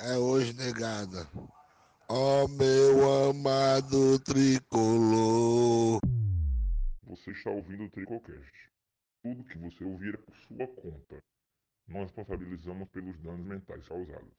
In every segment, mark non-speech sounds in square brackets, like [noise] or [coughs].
é hoje, negada. Ó oh, meu amado tricolor. Você está ouvindo o Tricocast. Tudo que você ouvir é por sua conta. Nós responsabilizamos pelos danos mentais causados.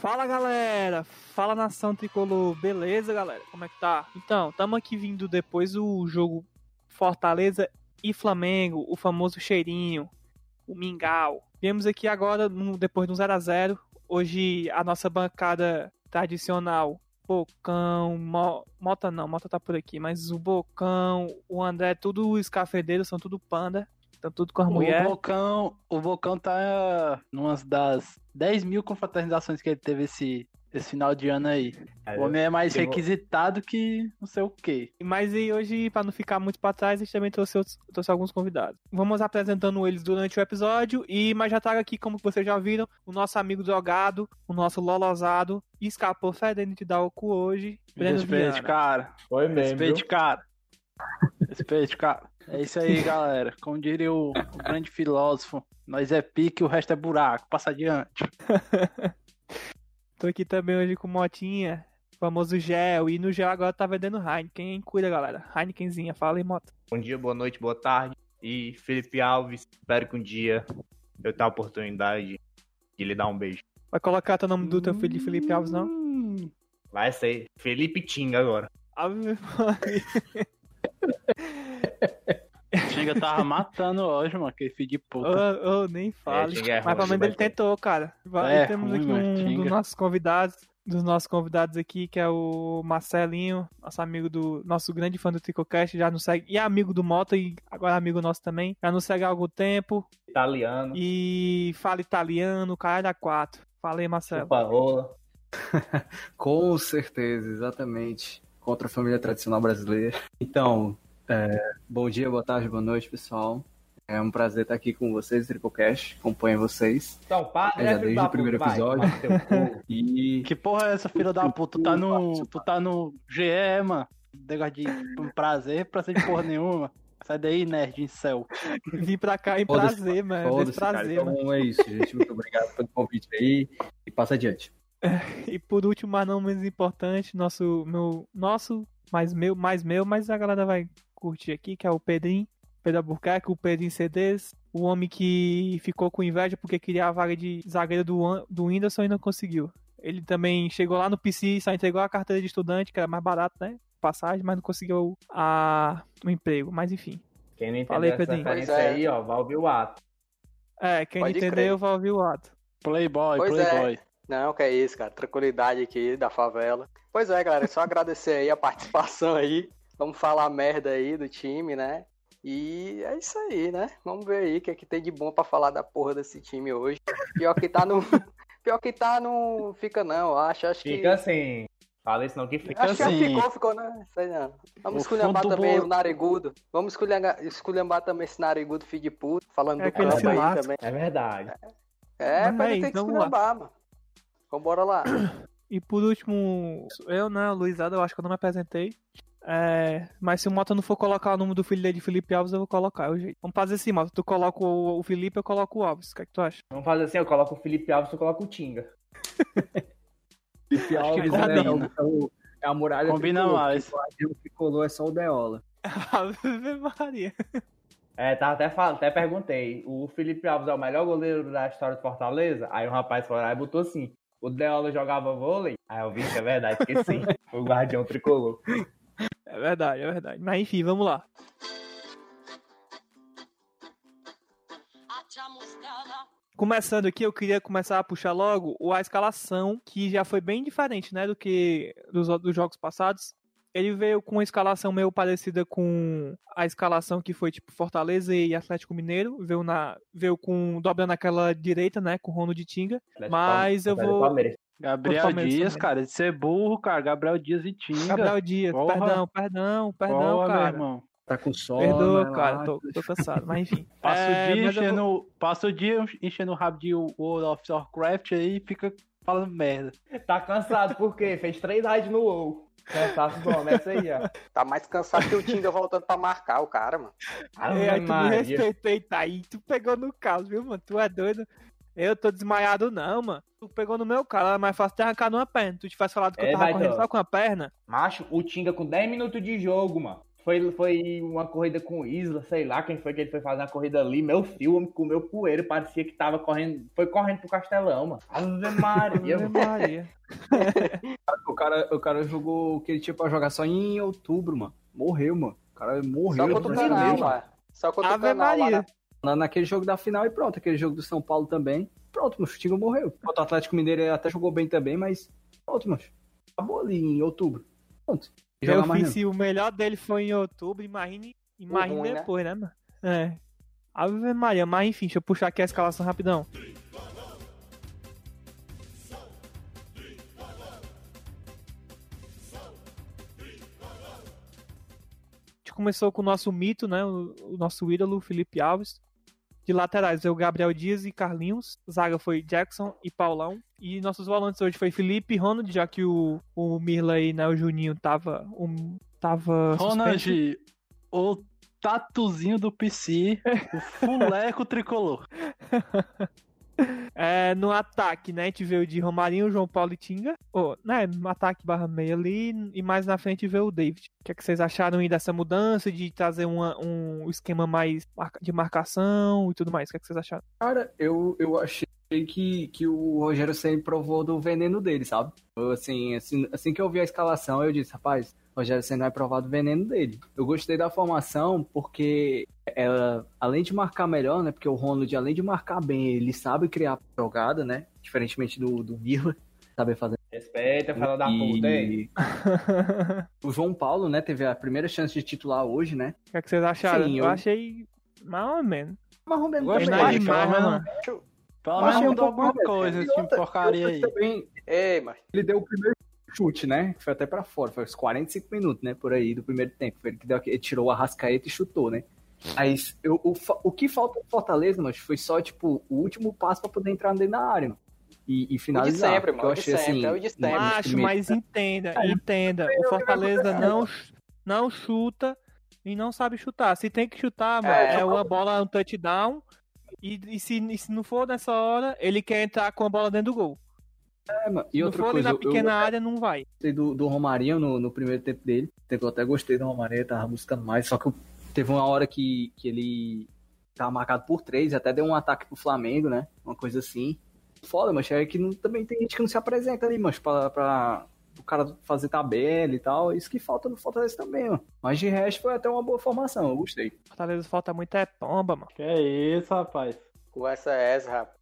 Fala galera, fala nação tricolor, beleza galera? Como é que tá? Então, estamos aqui vindo depois do jogo Fortaleza e Flamengo, o famoso cheirinho, o mingau. Viemos aqui agora, depois do 0 a 0 Hoje a nossa bancada tradicional, Bocão, Mo, Mota não, Mota tá por aqui, mas o Bocão, o André, tudo os cafedeiros, são tudo panda. Estão tudo com as mulheres. O Bocão, o Bocão tá numa das 10 mil confraternizações que ele teve esse, esse final de ano aí. o homem é mais requisitado que não sei o quê. Mas e hoje, para não ficar muito para trás, a gente também trouxe, outros, trouxe alguns convidados. Vamos apresentando eles durante o episódio, e mas já trago aqui, como vocês já viram, o nosso amigo drogado, o nosso lolosado, escapou fedendo de dar o cu hoje. Respeite, cara. Foi mesmo. Respeite, cara. Respeite, cara. É isso aí, galera. Como diria o, o grande filósofo, nós é pique, o resto é buraco. Passa adiante. [laughs] Tô aqui também hoje com Motinha, famoso gel. E no gel agora tá vendendo Heineken, hein? Cuida, galera. Heinekenzinha, fala aí, Mota. Bom dia, boa noite, boa tarde. E Felipe Alves, espero que um dia eu tenha a oportunidade de lhe dar um beijo. Vai colocar teu nome do teu filho de Felipe Alves, não? Vai ser Felipe Tinga agora. Ave Maria. [laughs] Tinga tava matando hoje, mano, aquele filho de puta. Ô, oh, nem fale. É, é Mas pelo menos ele tentou, cara. Vai, é, temos ruim, aqui um dos nossos convidados, dos nossos convidados aqui, que é o Marcelinho, nosso amigo do. Nosso grande fã do Tricocast, já nos segue. E é amigo do Mota, e agora é amigo nosso também. Já nos segue há algum tempo. Italiano. E fala italiano, cara da quatro. Fala aí, Marcelo. Parola. [laughs] Com certeza, exatamente. Contra a família tradicional brasileira. Então, é, bom dia, boa tarde, boa noite, pessoal. É um prazer estar aqui com vocês, Triplecast. Acompanho vocês. Então, é, já desde o primeiro episódio. Vai, [laughs] e... Que porra é essa, filha da puta? Tu tá no, tu tá no GE, mano. Negócio de um prazer, prazer de porra nenhuma. Sai daí, nerd, em céu. Vim pra cá em prazer, mano. Prazer, cara. Então é isso, gente. Muito obrigado pelo convite aí. E passa adiante. [laughs] E por último, mas não menos importante, nosso, meu, nosso, mais meu, mais meu, mas a galera vai curtir aqui, que é o Pedrinho, Pedro Albuquerque, o Pedrinho CDs, o homem que ficou com inveja porque queria a vaga de zagueiro do, do Whindersson e não conseguiu. Ele também chegou lá no PC, só entregou a carteira de estudante, que era mais barato, né? Passagem, mas não conseguiu a, o emprego. Mas enfim. Quem não entendeu Falei, essa Pedrinho. referência é. aí, ó, vai ouvir o ato. É, quem Pode não entendeu, vai ouvir o ato. Playboy, pois Playboy. É. Não, que é isso, cara. Tranquilidade aqui da favela. Pois é, galera, só [laughs] agradecer aí a participação aí. Vamos falar merda aí do time, né? E é isso aí, né? Vamos ver aí o que é que tem de bom para falar da porra desse time hoje. Pior que tá no. [laughs] Pior que tá no. Fica não, acho, acho fica que. Fica assim. Fala isso não que fica acho assim. Que ficou, ficou, né? Sei não. Vamos esculhambar também o Narigudo. Vamos esculhambar, esculhambar também esse Narigudo filho de puta, falando é do campo aí também. É verdade. É, é mas tem que então esculhambar, mano. Vambora lá. [coughs] E por último, eu, né, Luizada, eu acho que eu não me apresentei. É, mas se o Mota não for colocar o nome do filho dele de Felipe Alves, eu vou colocar. Eu, vamos fazer assim, Mota. Tu coloca o, o Felipe, eu coloco o Alves. O que é que tu acha? Vamos fazer assim, eu coloco o Felipe Alves, tu coloca o Tinga. [laughs] Felipe Alves é, é, é, a muralha Combina tricolor, mais. O tricolor é só o Deola. [laughs] Ave Maria. É, tá, até, até perguntei. O Felipe Alves é o melhor goleiro da história do Fortaleza? Aí o rapaz foi lá e botou assim. O Deola jogava vôlei? Aí eu vi que é verdade, porque sim. [laughs] o guardião tricolor. É verdade, é verdade. Mas enfim, vamos lá. Começando aqui, eu queria começar a puxar logo a escalação, que já foi bem diferente, né, do que dos, dos jogos passados. Ele veio com uma escalação meio parecida com a escalação que foi tipo Fortaleza e Atlético Mineiro. Veio, na, veio com dobrando aquela direita, né? Com Rono de Tinga. Mas eu vou. Gabriel Dias, também. cara, de ser burro, cara. Gabriel Dias e Tinga. Gabriel Dias, Porra. perdão, perdão, perdão, Porra, cara. Meu irmão. Tá com sono. Perdoa, né, cara, tô, tô, cansado, mas enfim. [laughs] Passa, é, o dia enchendo, vou... passa o dia enchendo o rabo de World of Warcraft aí e fica falando merda. Tá cansado, por quê? Fez três raids no WoW. Cansaço bom, essa aí, ó. Tá mais cansado que o Tinga voltando pra marcar o cara, mano. É, Ave tu me Maria. respeitei, tá aí. Tu pegou no caso, viu, mano? Tu é doido. Eu tô desmaiado, não, mano. Tu pegou no meu cara, é mais fácil ter arrancado uma perna. Tu tivesse falado que eu É, tava vai, correndo Dó. só com a perna. Macho, o Tinga com 10 minutos de jogo, mano. Foi, foi uma corrida com o Isla, sei lá quem foi que ele foi fazer a corrida ali. Meu filho, o homem comeu poeira, parecia que tava correndo. Foi correndo pro Castelão, mano. Ave Maria, Ave. Maria. [laughs] O cara, o cara jogou o que ele tinha pra jogar só em outubro, mano. Morreu, mano. O cara morreu. Só contra o brasileiro, canal, mano. Só contra o canal lá Maria. na Na- Naquele jogo da final e pronto. Aquele jogo do São Paulo também. Pronto, o Tinga morreu. O Atlético Mineiro até jogou bem também, mas pronto, mano. Acabou ali em outubro. Pronto. Eu fiz se o melhor dele foi em outubro, imagine, imagine ruim, né? depois, né, mano? É. Ave Maria, mas enfim, deixa eu puxar aqui a escalação rapidão. A gente começou com o nosso mito, né? O, o nosso ídolo, Felipe Alves. De laterais, o Gabriel Dias e Carlinhos. Zaga foi Jackson e Paulão. E nossos volantes hoje foi Felipe e Ronald, já que o, o Mirley, né, o Juninho tava. Um, tava suspenso. Ronald, o tatuzinho do PC, o [laughs] fuleco tricolor. [laughs] É, no ataque, né? A gente veio de Romarinho, João Paulo e Tinga. Oh, né, no ataque barra meia ali. E mais na frente veio o David. O que, é que vocês acharam aí dessa mudança? De trazer uma- um esquema mais de marcação e tudo mais? O que, é que vocês acharam? Cara, eu, eu achei que, que o Rogério Ceni provou do veneno dele, sabe? Eu, assim, assim, assim que eu vi a escalação, eu disse, rapaz, o Rogério Ceni vai provar do veneno dele. Eu gostei da formação porque ela, além de marcar melhor, né? Porque o Ronald, além de marcar bem, ele sabe criar jogada, né? Diferentemente do, do Vila, sabe fazer. Respeita, fala da puta aí. [laughs] E o João Paulo, né, teve a primeira chance de titular hoje, né? O que, é que vocês acharam? Sim, eu... eu- achei mais ou menos. Mas o mesmo Gostei, demais, né, menos- mano? Pelo Mas menos um mudou pouco alguma mais- coisa, esse porcaria aí. Também, Ei, mas ele deu o primeiro chute, né? Foi até pra fora, foi uns 45 minutos, né? Por aí do primeiro tempo. Foi ele que deu, ele tirou a rascaeta e chutou, né? Mas eu, o, o que falta no Fortaleza, mas foi só, tipo, o último passo pra poder entrar dentro da área, mano. E, e finalizar. sempre, porque mano, eu o de achei sempre, assim. é o de sempre. Macho, mas entenda, entenda. O Fortaleza não, não chuta e não sabe chutar. Se tem que chutar, mano, É, é, uma bola, um touchdown. E, e se, e se não for nessa hora, ele quer entrar com a bola dentro do gol. É, mano. Se E não outra coisa, na pequena eu, área, não vai. gostei do, do Romarinho no, no primeiro tempo dele. Eu até gostei do Romarinho, tava buscando mais. Só que teve uma hora que, que ele tava marcado por três, até deu um ataque pro Flamengo, né? Uma coisa assim. Foda, mas é que não- também tem gente que não se apresenta ali, mas pra, pra o cara fazer tabela e tal. Isso que falta no Fortaleza também, mano. Mas de resto foi até uma boa formação, eu gostei. Fortaleza falta muito é pomba, mano. Que é isso, rapaz. Conversa é essa, rapaz.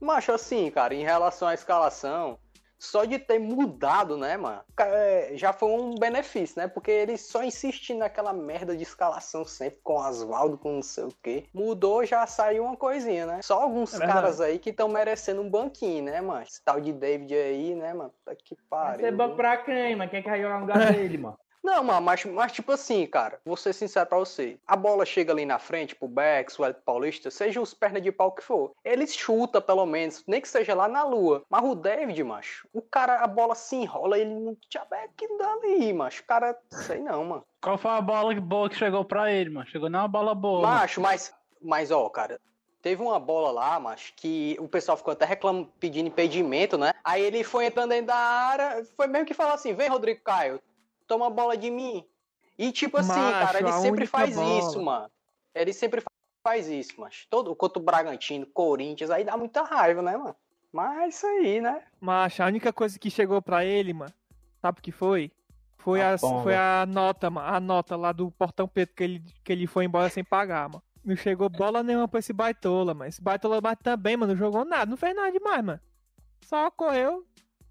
Macho, assim, cara, em relação à escalação, só de ter mudado, né, mano, é, já foi um benefício, né? Porque ele só insistia naquela merda de escalação sempre com Oswaldo, com não sei o quê. Mudou, já saiu uma coisinha, né? Só alguns É caras aí que estão merecendo um banquinho, né, mano? Esse tal de David aí, né, mano? Tá que pariu. ser banco pra quem, mano? Quem que vai jogar no lugar dele, mano? Não, mano, mas, mas tipo assim, cara, vou ser sincero pra você. A bola chega ali na frente, pro Bex, o Elton Paulista, seja os pernas de pau que for. Eles chuta pelo menos, nem que seja lá na lua. Mas o David, macho, o cara, a bola se enrola, ele não tinha que dali, macho. O cara, sei não, mano. Qual foi a bola boa que chegou pra ele, mano? Chegou uma bola boa. mano. Macho, mas, mas ó, cara, teve uma bola lá, macho, que o pessoal ficou até reclamando, pedindo impedimento, né? Aí ele foi entrando dentro da área, foi mesmo que falar assim: vem, Rodrigo Caio, toma a bola de mim. E tipo assim, Macho, cara, ele sempre faz bola. isso, mano. Ele sempre fa- faz isso, macho. Todo, contra o Bragantino, Corinthians, aí dá muita raiva, né, mano? Mas é isso aí, né? Mas a única coisa que chegou pra ele, mano, sabe o que foi? Foi A foi a nota, mano. A nota lá do portão preto que ele, que ele foi embora sem pagar, mano. Não chegou bola nenhuma pra esse baitola, mano. Esse baitola mas também, mano, não jogou nada. Não fez nada demais, mano. Só correu,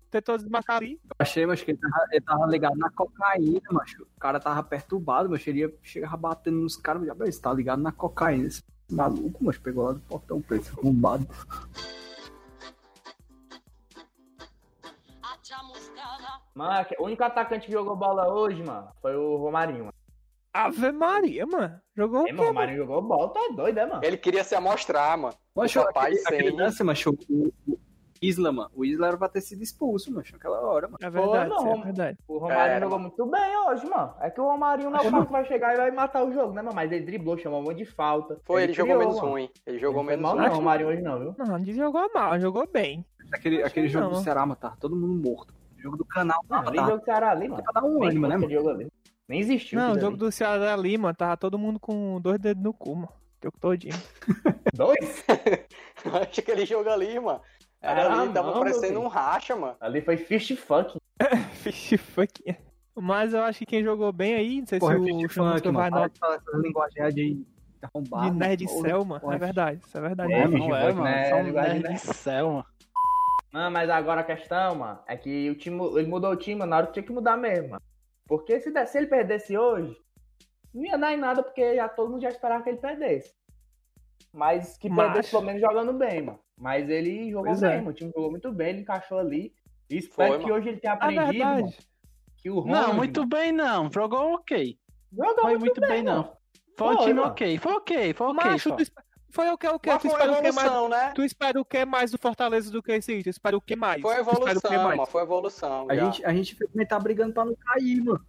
tentou desmarcar ali. Eu achei, mas que ele tava, ele tava ligado na cocaína, macho. O cara tava perturbado, mas ele ia, chegava batendo nos caras. Já, "Bem, você tá ligado na cocaína. Esse maluco, mas pegou lá do portão preto, arrombado. Mano, o único atacante que jogou bola hoje, mano, foi o Romarinho, mano. Ave Maria, mano. Jogou o É, quê, mano, o mano? Romarinho jogou bola, tá doido, é, mano? Ele queria se amostrar, mano. Mas O papai aquele, aquele lance, macho, o- Isla, mano. O Isla era pra ter sido expulso, mano, naquela hora, mano. É verdade, não, isso é verdade. O Romário É, jogou muito bem hoje, mano. É que o Romarinho não é o cara que vai chegar e vai matar o jogo, né, mano? Mas ele driblou, chamou um monte de falta. Foi, ele, jogou criou, menos mano. hein? Ele jogou Não foi menos mal um. não, o Romarinho hoje não, viu? Não, não jogou mal, jogou bem. Aquele, aquele que jogo não. do Ceará, mano, tava todo mundo morto. O jogo do canal, Não, não, tá jogo do Ceará ali, mano. pra dar um ânimo, né, mano? ali. Nem existiu. Não, o jogo do Ceará ali, mano, tava todo mundo com dois dedos no cu, mano. Jogo todinho. ali. [laughs] Dois? [laughs] Acho que aquele jogo ali, mano. Era Ah, ali, tava não, meu parecendo filho. um racha, mano. Ali foi fist fuck. [laughs] Fish fuck. Mas eu acho que quem jogou bem aí, não sei Porra, se o Funk, vai mano. Para no de arrombado. de nerd mano. céu, mano. Porra, É verdade, isso é verdade. É, mesmo. Fist Não é, mano. né? São Linguagem, nerd né? de céu, mano. Não, mas agora a questão, mano, é que o time, ele mudou o time na hora que tinha que mudar mesmo, mano. Porque se, se ele perdesse hoje, não ia dar em nada, porque já todo mundo já esperava que ele perdesse. Mas que Mas- perdesse pelo menos jogando bem, mano. Mas ele jogou Pois bem, é. mano. O time jogou muito bem, ele encaixou ali. E espero Foi, que mano. hoje ele tenha É aprendido, mano, que o Ronald, Não, muito bem não. Jogou ok. mano, jogou Foi muito bem, mano. não. Foi um Foi, time mano. ok. Foi ok, foi ok. Macho, tu foi o que, o que? Mas Tu espera o que mais? né? Tu espera o que mais do Fortaleza do que esse? Tu espera o que mais? Foi evolução, mano. Foi evolução. A já. gente, a gente tá brigando pra não cair, mano.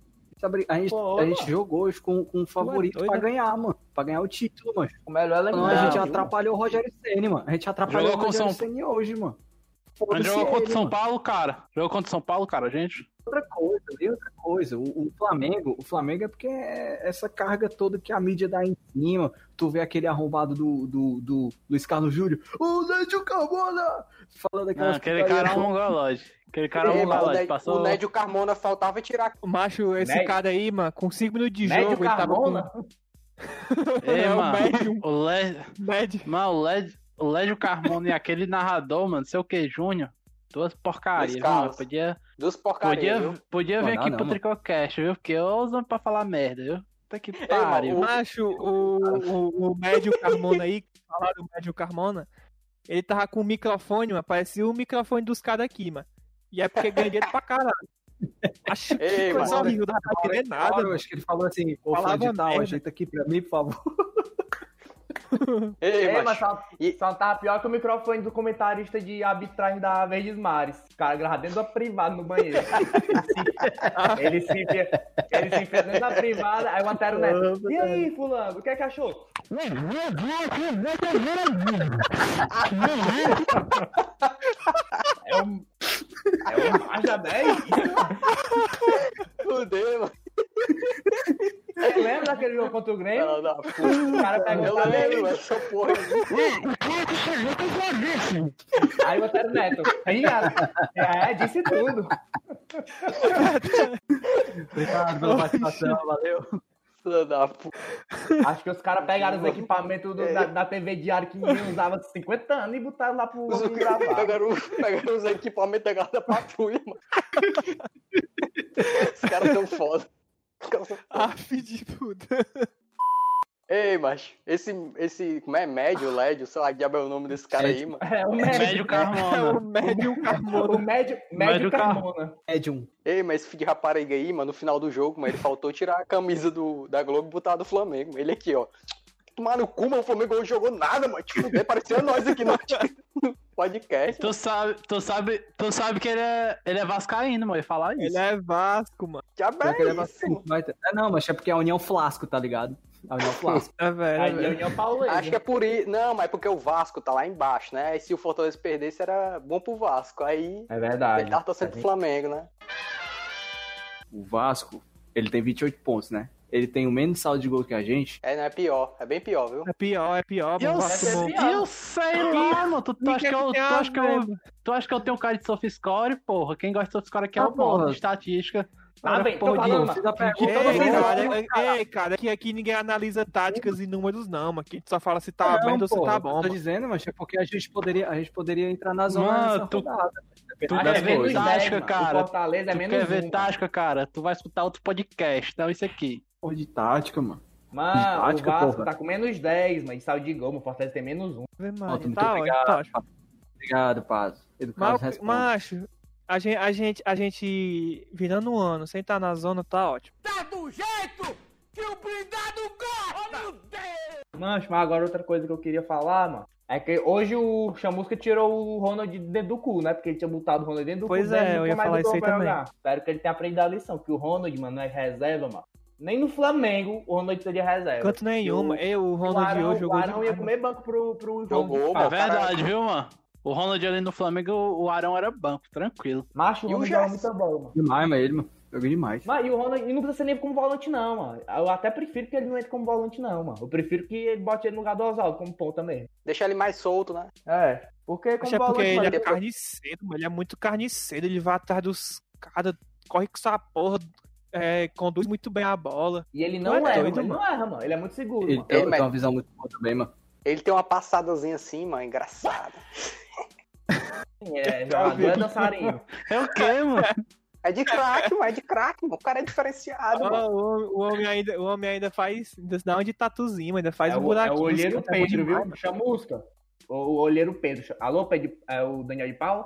A gente, tá a gente, Pô, a gente jogou hoje com, com um favorito doido, pra né? ganhar, mano. Pra ganhar o título, mano. O melhor é Não, a gente atrapalhou o Rogério Ceni, mano. A gente atrapalhou Jogou o Rogério São- Ceni hoje, mano. Mas Foda-se jogou contra o ele, São mano. Paulo, cara. Jogou contra o São Paulo, cara, gente. outra coisa, e outra coisa. O, o Flamengo, o Flamengo é porque é essa carga toda que a mídia dá em cima. Tu vê aquele arrombado do, do, do Luiz Carlos Júnior. Ô, Lédio Carmona! Falando Não, aquelas aquele cara é um mongolode. Aquele cara é um mas o, Passou... o Nédio Carmona faltava tirar. O macho, esse Médio. cara aí, mano, com 5 minutos de Médio jogo, ele tava com. Carmona. [laughs] Ei, é o mano. médium, O Led... Mano, o. O Lédio Carmona e aquele narrador, mano, sei o que, Júnior. Duas porcarias, mano. Podia, Dos porcaria, podia, viu? podia vir Não, aqui não, pro. Tricocast, viu? Porque eu uso pra falar merda, viu? Puta que pariu. o- Macho, o, o, o médio Carmona aí, que falaram do médio Carmona, ele tava com o microfone, mano, parecia o microfone dos caras aqui, mano. E é porque ganha dinheiro pra caralho. Acho que Ei, coisa mano. horrível, não dá pra entender nada, eu mano. acho que ele falou assim, ô Falava Fã de tal, ajeita aqui pra mim, por favor. [laughs] Ei, É, mas só, E- só tá pior que o microfone do comentarista de arbitragem da Verdes Mares. O cara grava dentro da privada no banheiro. ele se enfia, ele se enfia dentro da privada, aí o Antero Neto. E aí, fulano, o que é que achou? É um. É um Maja 10? fudeu, mano. Lembra daquele jogo contra o Grêmio? Ela da puta. O cara pega Eu o lembro, essa porra. Aí o Antero Neto. Aí, cara, é, disse tudo. Obrigado pela participação, valeu. Filha da puta. Acho que os caras pegaram os equipamentos do- da, da TV Diário que ninguém usava há 50 anos e botaram lá pro Os- gravar. Pegaram, pegaram os equipamentos da patrulha, mano. Os caras tão foda. Os caras são foda. Ah, de puta. Ei, macho, esse, esse, como é, médio, lédio, sei lá, que diabo é o nome desse cara aí, mano. É o Médio médio. [laughs] É Carmona. o médio O Carmona. médio, Médio médio Car- Carmona. Medium. Ei, mas esse filho de rapariga aí, mano, no final do jogo, mano, ele faltou tirar a camisa do, da Globo e botar do Flamengo. Ele aqui, ó. Tomar no cu, mano, o Flamengo não jogou nada, mano. Tipo, parecia nós aqui no, [laughs] podcast. Tu sabe, tu sabe, tu sabe que ele é, ele é vascaíno, mano. Eu ia falar isso. Ele é Vasco, mano. Já que ele é bem, vai ter- É, não, mas é porque é a União Flasco, tá ligado? A União [laughs] Flasco. É velho, é Aí velho. União Paulista. Acho que é por isso. Não, mas é porque o Vasco tá lá embaixo, né? E se o Fortaleza perdesse, era bom pro Vasco. Aí É verdade. ele tava torcendo pro Flamengo, né? O Vasco, ele tem 28 pontos, né? Ele tem o menos saldo de gol que a gente. É, não é pior. É bem pior, viu? É pior, é pior, Eu sei, bom. pior. Eu sei lá, mano. Tu, tu, acha que eu, tu, acha que eu, tu acha que eu tenho cara de sofiscore, porra? Quem gosta de sofiscore aqui é Ah, o bom porra. de estatística. Tá bem, tô Dinho, falando, fiz a pergunta Ei, cara, não. ei, ei, cara, aqui, aqui ninguém analisa táticas e números, não, mano. Aqui a gente só fala se tá aberto ou se tá eu bom. Tô mano. dizendo, mas é porque a gente poderia, a gente poderia entrar na zona Mano, tu- rodada. tu Acho quer que é ver tática, 10, mano. cara? É Tu quer ver tática, cara? Tu vai escutar outro podcast, não isso aqui. Porra de tática, mano. Mano, Tática, o Vasco porra. tá com menos 10, mas saldo de gol, o Fortaleza tem menos 1. Ave Maria, Muito tá ótimo, obrigado. tá ótimo. Obrigado, Paz. Educado Mas, macho, a gente, a, gente, a gente virando um ano sem estar na zona, tá ótimo. Mancho, mas agora outra coisa que eu queria falar, mano, É que hoje o Chamusca tirou o Ronald de dentro do cu, né? Porque ele tinha botado o Ronald dentro do Pois cu. é, dele, eu ia mais falar isso aí também. Espero que ele tenha aprendido a lição, que o Ronald, mano, não é reserva, mano. Nem no Flamengo o Ronald seria reserva. Canto nenhuma. Eu, o O Ronald Arão, hoje o jogou Arão ia comer banco pro, pro Jogou. É verdade, viu, mano? O Ronald ali no Flamengo, o Arão era banco, tranquilo. Macho, o E o Ronald joga Gerson? muito bola, mano. Demais, mas ele, mano. Joguei demais. Mas e o Ronald e não precisa ser nem como volante, não, mano. Eu até prefiro que ele não entre como volante, não, mano. Eu prefiro que ele bote ele no lugar do Oswaldo como ponta mesmo. Deixa ele mais solto, né? É. Porque como Acho é porque volante, ele mano, é depois- carniceiro, mano. Ele é muito carniceiro. Ele vai atrás dos caras, corre com essa porra, é, conduz muito bem a bola. E ele Tu não é erra, doido, mano. ele mano. não erra, mano. Ele é muito seguro, Ele mano. tem, Ele, tem mas- uma visão muito boa também, mano. Ele tem uma passadazinha assim, mano, engraçada. É, jogador é dançarino. É o quê, mano? É de craque, mano, é de craque, mano. O cara é diferenciado, Ó, mano. o, homem- o homem ainda, o homem ainda faz, ainda dá um de tatuzinho, ainda faz é, um o, é buraquinho. o olheiro Isso é bom Pedro, demais, viu? Chamusca. O, o olheiro Pedro. Alô, Pedro, é o Daniel de Paula?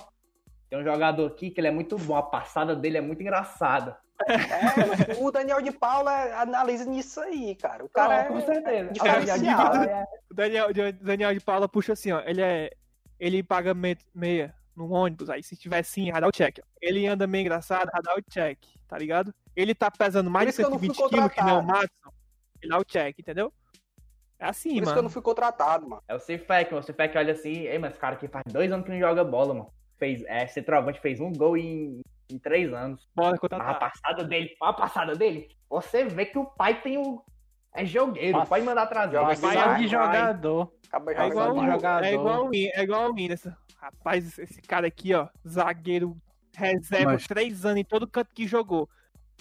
Tem um jogador aqui que ele é muito bom. A passada dele é muito engraçada. É, o Daniel de Paula analisa nisso aí, cara. O cara Não, com é certeza. diferenciado. É, é, O Daniel, o Daniel de Paula puxa assim, ó. Ele é. Ele paga me- meia no ônibus, aí se tiver sim, vai dar o check. Ele anda meio engraçado, vai dar o check, tá ligado? Ele tá pesando mais Por de isso que eu não fui 120 quilos, que nem o contratado. Matson. Ele dá o check, entendeu? É assim, Por isso que eu mano. não fui contratado, mano. É o Cifec, mano. O Cifec olha assim, ei, mas esse cara aqui faz dois anos que não joga bola, mano. Fez, é, centroavante fez um gol em, em três anos. Bora contra A passada dele, a passada dele, você vê que o pai tem o. É jogueiro, Nossa, pode mandar trazer. joga Mas Vai, Só vai, de vai. jogador. Acaba É igual, o- jogador. é igual o é igual o Whindersson. Rapaz, esse cara aqui, ó, zagueiro reserva Mas- três anos em todo canto que jogou.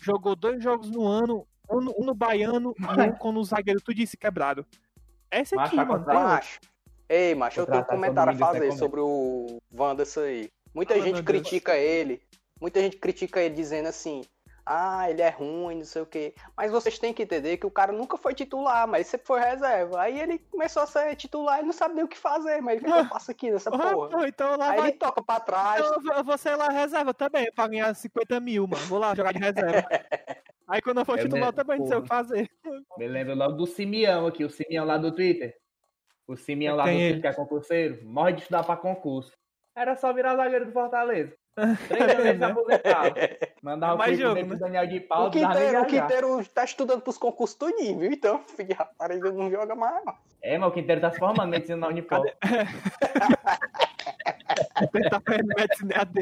Jogou dois jogos no ano, um no, um no baiano e um com o zagueiro tudo isso quebrado. Esse aqui, Macho, mano. tá tem outro. Macho. Ei, macho, eu tenho um comentário a é fazer sobre o Wanderson aí. Muita Fala, gente meu Deus. critica ele. Muita gente critica ele dizendo assim. Ah, ele é ruim, não sei o quê. Mas vocês têm que entender que o cara nunca foi titular, mas sempre foi reserva. Aí ele começou a ser titular e não sabe nem o que fazer, mas o que, é que eu faço aqui nessa Ah, porra? pô, então lá Aí vai. ele toca pra trás. Então eu vou- ser lá reserva também, pra ganhar 50 mil, mano. Vou lá jogar de reserva. [laughs] Aí quando eu for Eu titular, também não sei o que fazer. Me lembro logo do Simeão aqui, o Simeão lá do Twitter. O Simeão lá do Twitter, ele. que é concurseiro, morre de estudar pra concurso. Era só virar zagueiro do Fortaleza. [laughs] Três anos ele. [laughs] Mandava o Mais jogo, né? Daniel de O Paulo, nem Quinteiro, o viajar. Quinteiro tá estudando pros concursos tudinho, viu? Então, [laughs] filho, rapaz, ele não joga mais. É, mas o Quinteiro tá se formando medicina na Unipol. Tentar fazer medicina AD.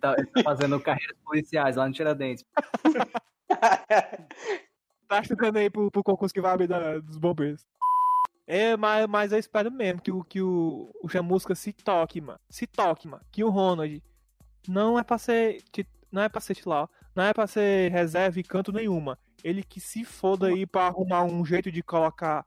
Tá, ele tá fazendo carreiras policiais lá no Tiradentes. tá estudando aí pro, pro concurso que vai abrir da- dos bombeiros. É, mas, mas eu espero mesmo que o, que o, o Chamusca se toque, mano. Se toque, mano. Que o Ronald não é pra ser. Não é pra ser titular. Não é pra ser reserva e canto nenhuma. Ele que se foda aí pra arrumar um jeito de colocar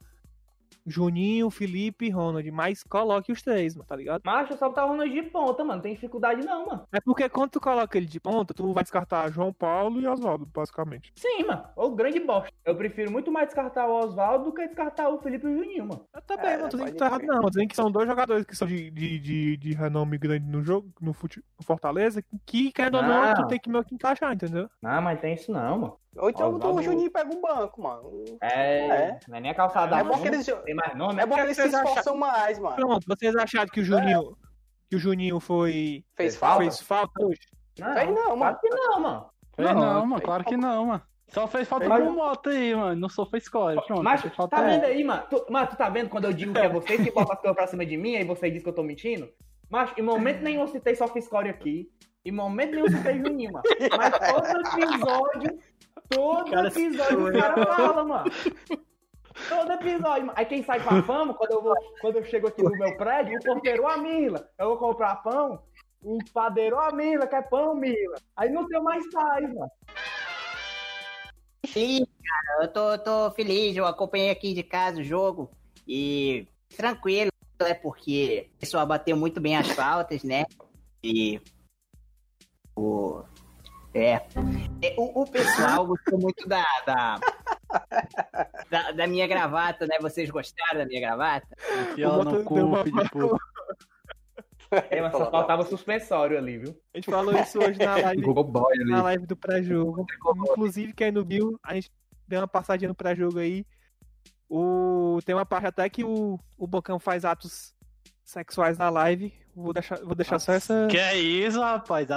Juninho, Felipe e Ronald. Mas coloque os três, mano, tá ligado? Macho, só botar o Ronald de ponta, mano. Não tem dificuldade não, mano. É porque quando tu coloca ele de ponta, tu vai descartar João Paulo e Oswaldo, basicamente. Sim, mano. Ô, grande bosta. Eu prefiro muito mais descartar o Oswaldo do que descartar o Felipe e o Juninho, mano. Eu também, É, não tô dizendo pode que tá errado, não. Tô dizendo que são dois jogadores que são de, de, de, de renome grande no jogo, no, fute, no Fortaleza, que, querendo ou não, tu tem que meio que encaixar, entendeu? Não, mas tem isso não, mano. Ou então o Juninho pega o banco, mano. É, É. não é nem a calçada É bom que eles, nome, é bom que eles se esforçam mais, mano. Pronto, vocês acharam que o Juninho, que o Juninho foi. Fez falta? fez falta hoje? Não, Fez não, claro mano. que não, mano. Fez Não, não, mano, fez claro que não, mano. Só fez falta Fez com não. moto aí, mano. Não sou score. Pronto, Mas fez falta tá é. vendo aí, mano? Tu, mano, tu tá vendo quando eu digo que é vocês que botam as coisas pra cima de mim, aí você diz que eu tô mentindo? Mas em momento nenhum eu citei só aqui. Em momento nenhum eu citei Juninho, mano. Mas todo episódio, todo Cara, episódio o cara fala, mano. Todo episódio, mano. Aí quem sai com a fama, quando eu, vou, quando eu chego aqui no meu prédio, o porteiro, ó, Mila, eu vou comprar pão, o padeiro, ó, Mila, quer pão, Mila. Aí não tem mais paz, mano. Sim, cara, eu tô, tô feliz, eu acompanhei aqui de casa o jogo e tranquilo, é porque o pessoal bateu muito bem as faltas, né? E o é, é, o, o pessoal gostou muito da da, da da minha gravata, né? Vocês gostaram da minha gravata? Aqui, ó, no cu, Deu uma- filho de puta. É, mas só faltava suspensório ali, viu? A gente falou isso hoje na live, Boy na live do pré-jogo. Inclusive, quem não viu, a gente deu uma passadinha no pré-jogo aí. O... Tem uma parte até que o, o Bocão faz atos sexuais na live. Vou deixar, vou deixar só essa. Que é isso, rapaz? É,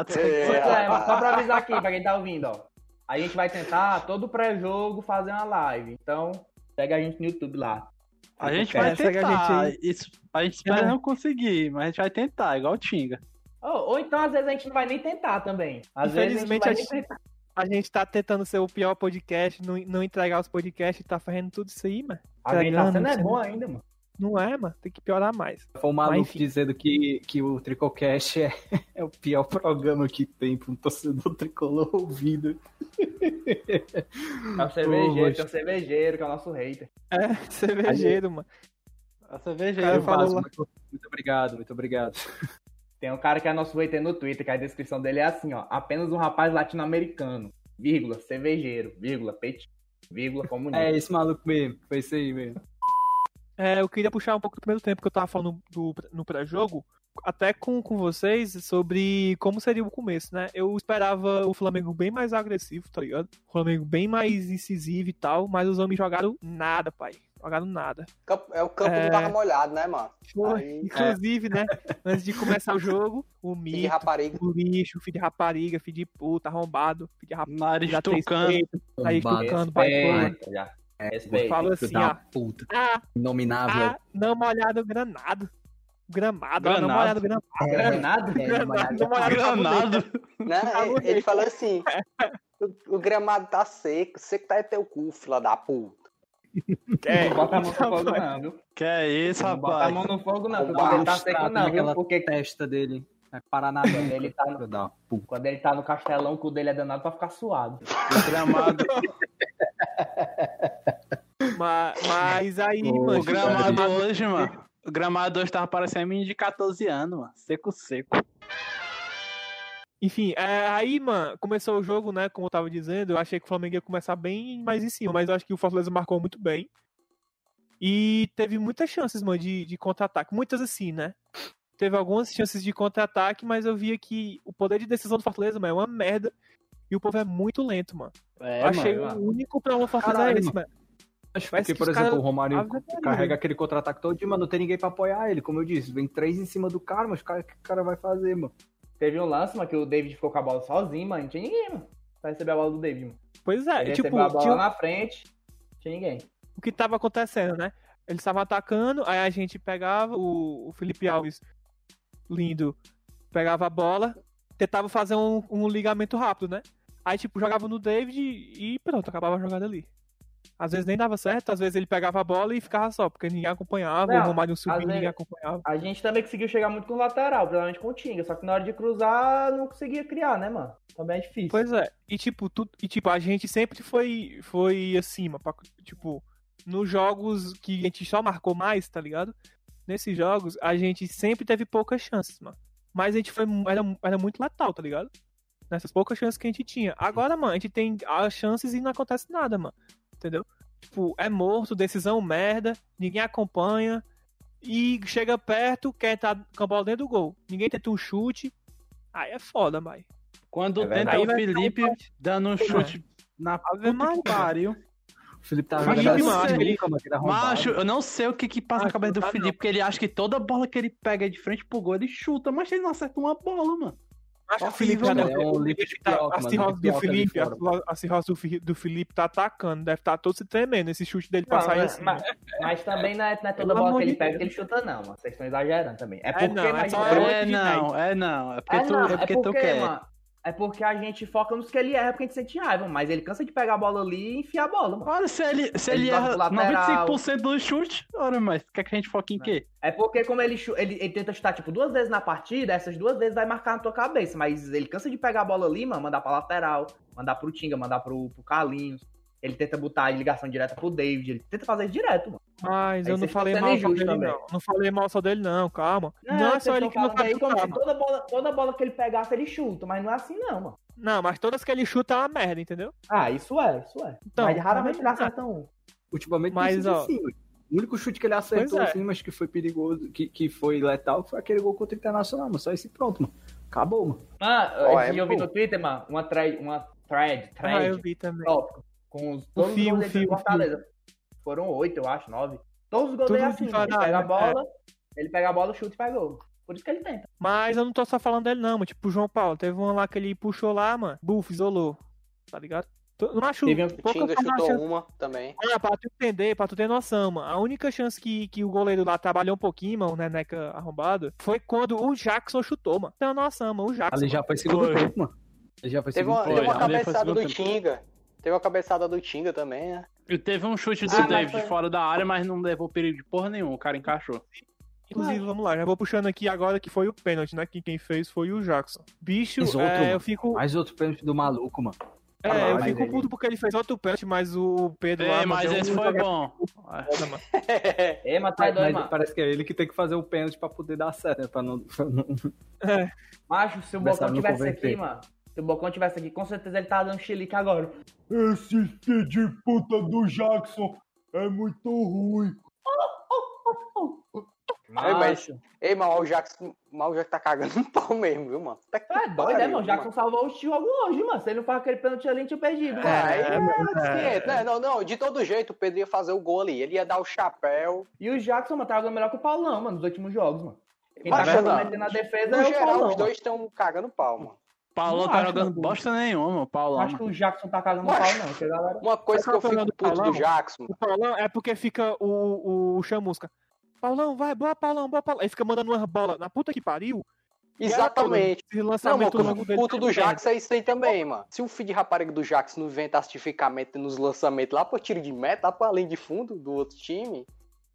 é, mas só pra avisar aqui, pra quem tá ouvindo, ó. A gente vai tentar, todo pré-jogo, fazer uma live. Então, segue a gente no YouTube lá. A gente É, vai segue a gente tentar. Isso, a gente espera É. não conseguir, mas a gente vai tentar, igual o Tinga. Ou, ou então, às vezes, a gente não vai nem tentar também. Às Infelizmente, vezes, a a gente nem tentar. A gente tá tentando ser o pior podcast, não, não entregar os podcasts, tá fazendo tudo isso aí, mano. A gente tá sendo é bom ainda, mano. Não é, mano. Tem que piorar mais. Foi um maluco dizendo que, que o Tricocast é, é o pior programa que tem pra um torcedor tricolor ouvido. É o [laughs] cervejeiro, Poxa. tem o cervejeiro, que é o nosso hater. É, [laughs] cervejeiro, mano. Cara, falo Vasco, lá. muito, muito obrigado, muito obrigado. [laughs] Tem um cara que é nosso hater no Twitter, que a descrição dele é assim, ó. Apenas um rapaz latino-americano, vírgula, cervejeiro, vírgula, peixe, vírgula, comunista. É esse maluco mesmo, foi isso aí mesmo. É, eu queria puxar um pouco do primeiro tempo que eu tava falando do, no pré-jogo, até com, com vocês, sobre como seria o começo, né? Eu esperava o Flamengo bem mais agressivo, tá ligado? O Flamengo bem mais incisivo e tal, mas os homens jogaram nada, pai. Jogaram nada. É o campo É. do barro molhado, né, mano? Foi. Aí- [laughs] Inclusive, né? Antes de começar o jogo, o mito, rapariga. o lixo, filho de rapariga, filho de puta, arrombado, filho de rapariga. Nariz peitos, Nariz Arrombado. tocando, Respeita. Fala assim, ó. puta. Ah, Inominável. ah, não molhado granado. Gramado, Granado. não molhado gramado. Granada? Granado, não molhado Granado. Né? Falou Ele falou assim: [laughs] o, o gramado tá seco, seco tá é teu cu, fila da puta. É, Não bota a mão no fogo, não, viu? Que é isso, Não bota a rapaz? mão no fogo, não. Porque ele tá seco, não, viu? Porque testa dele. É parar quando ele tá no, [laughs] quando ele tá no castelão, o cu dele é danado pra ficar suado. O gramado, [laughs] Ma- Mas aí, O mano. o gramado hoje, mano. O gramado hoje tava parecendo menino de 14 anos, mano. Seco, seco. Enfim, é, aí, mano, começou o jogo, né? Como eu tava dizendo, eu achei que o Flamengo ia começar bem mais em cima, mas eu acho que o Fortaleza marcou muito bem. E teve muitas chances, mano, de, de contra-ataque. Muitas assim, né? Teve algumas chances de contra-ataque, mas eu via que o poder de decisão do Fortaleza, mano, é uma merda. E o povo é muito lento, mano. É, eu achei mano. o único problema do Fortaleza Caralho, é esse, mano. Acho Parece que, que por exemplo, caras- o Romário Maria. carrega aquele contra-ataque todo dia, mas não tem ninguém pra apoiar ele. Como eu disse, vem três em cima do cara, mas o cara, que o cara vai fazer, mano? Teve um lance, mano, que o David ficou com a bola sozinho, mano. Não tinha ninguém, mano. Pra receber a bola do David, mano. Pois é, Ele tipo, a bola tinha- na frente, não tinha ninguém. o que tava acontecendo, né? Eles estavam atacando, aí a gente pegava o, o Felipe Alves, lindo, pegava a bola, tentava fazer um, um ligamento rápido, né? Aí, tipo, jogava no David e pronto, acabava a jogada ali. Às vezes nem dava certo, às vezes ele pegava a bola e ficava só, porque ninguém acompanhava, Não, o Romário às subia, ninguém acompanhava. A gente também conseguiu chegar muito com o lateral, principalmente com o Tinga. Só que na hora de cruzar, não conseguia criar, né, mano? Também é difícil. Pois é, e tipo, tu, e, tipo a gente sempre foi, foi acima, pra- tipo, nos jogos que a gente só marcou mais, tá ligado? Nesses jogos, a gente sempre teve poucas chances, mano. Mas a gente foi, era, era muito letal, tá ligado? Nessas poucas chances que a gente tinha. Agora, mano, a gente tem as chances e não acontece nada, mano. Entendeu? Tipo, é morto, decisão merda, ninguém acompanha. E chega perto, quer estar com a bola dentro do gol. Ninguém tenta um chute. Aí é foda, vai. Quando É tenta o Felipe dando um chute na puta que pariu. O Felipe tá Felipe, jogando macho, arrombado. Macho, eu não sei o que que passa na cabeça do dá Felipe, não. porque ele acha que toda bola que ele pega de frente pro gol, ele chuta, mas ele não acerta uma bola, mano. Acho que o Felipe já deve É um Felipe tá- piroca, A cirrose do Felipe, a cirrose- do, Felipe tá atacando, deve estar todo se tremendo esse chute dele pra Não, sair mas, assim. mas- mas também não é, não é toda bola que ele pega que ele chuta, não, mano. Vocês estão exagerando também. É É, porque, não, é é, oito É não, é não. É porque é, tu, não, é porque tu quer. É porque a gente foca nos que ele erra, porque a gente sente raiva, mas ele cansa de pegar a bola ali e enfiar a bola, mano. Olha, se ele, se Ele ele erra lateral. 95% do chute, ora, mas quer que a gente foque em quê? É porque como ele, ele, ele tenta chutar, tipo, duas vezes na partida, essas duas vezes vai marcar na tua cabeça, mas ele cansa de pegar a bola ali, mano, mandar pra lateral, mandar pro Tinga, mandar pro, pro Carlinhos. Ele tenta botar a ligação direta pro David, ele tenta fazer isso direto, mano. Mas Aí eu não falei mal só dele, também. não. Não falei mal só dele, não, calma. Não, é vocês só ele que não como chutar, mano. toda bola, toda bola que ele pegasse, ele chuta, mas não é assim não, mano. Não, mas todas que ele chuta é uma merda, entendeu? Ah, isso é, isso é. Então, mas raramente ele mas- acerta um. Ultimamente Mas, ó, assim, mano. O único chute que ele acertou, é. assim, mas que foi perigoso, que, que foi letal, foi aquele gol contra o Internacional, mano. Só esse pronto, mano. Acabou, mano. Ah, é, eu vi pô. no Twitter, mano, uma thread, uma thread, Ah, thread, eu vi também. tópico, com os, O todos fio, os gols fio, Fortaleza. Foram oito, eu acho, nove. Todos os gols dele é assim, mano. ele pega a é. bola, Ele pega a bola, chuta e faz gol. Por isso que ele tenta. Mas eu não tô só falando dele, não, mano. Tipo, o João Paulo, teve uma lá que ele puxou lá, mano. Buf, isolou. Tá ligado? Não acho. Teve um- Tinga chance- chutou uma também. Ah, pra tu entender, pra tu ter noção, mano. A única chance que, que o goleiro lá trabalhou um pouquinho, mano, o Neneca arrombado, foi quando o Jackson chutou, mano. Tem uma noção, mano. O Jackson. Ali já foi segundo Foi. tempo, mano. Ali já foi Teve segundo uma, tempo. teve uma cabeçada do. Tinga. Teve uma cabeçada do Tinga também, né? E teve um chute do Ah, mas David foi- fora da área, mas não levou perigo de porra nenhuma. O cara encaixou. Inclusive, vamos lá, já vou puxando aqui agora que foi o pênalti, né? Que quem fez foi o Jackson. Bicho, Mas outro, é, eu fico. Mais outro pênalti do maluco, mano. É, eu Caralho, fico puto porque ele fez outro pênalti, mas o Pedro lá. É, mas deu esse um foi bom. Ei, [laughs] mas tá Mas, doido, mas parece que é ele que tem que fazer o pênalti pra poder dar certo, né? Pra não, [laughs] pra não- É, Macho, se o Bocão a não tivesse aqui, mano. Se o Bocão tivesse aqui, com certeza ele tá dando chilique agora. Esse filho de puta do Jackson é muito ruim. Ei, mas, ei, mas o Jackson, mas o Jackson tá cagando um pau mesmo, viu, mano? Tá É doido, né, mano? O Jackson mano. salvou o jogo hoje, mano. Se ele não faz aquele pênalti ali, tinha perdido, mano. Aí É, é, mas, esquenta, né? Não, não, de todo jeito o Pedro ia fazer o gol ali. Ele ia dar o chapéu. E o Jackson, mano, tá jogando melhor que o Paulão, mano, nos últimos jogos, mano. Quem Mas, tá mano, comprometendo na defesa No é o geral, Paulão. os dois estão cagando pau, mano. Paulão Não tá jogando bosta nenhuma, mano. Paulão. Acho que o Jackson tá cagando Mas- pau, não. Que galera... Uma coisa que Sabe eu é o fico do puto do Paulão? Jackson. O Paulão é porque fica o, o Chamusca. Paulão, vai, boa, Paulão, boa, Paulão. Aí fica mandando umas bolas na puta que pariu. Exatamente. Esse Não, mano, lançamento o que eu puto do Jackson é isso aí também, mano. Se o filho de rapariga do Jackson não inventasse de ficar metendo nos lançamentos lá pro tiro de meta, lá pra além de fundo do outro time,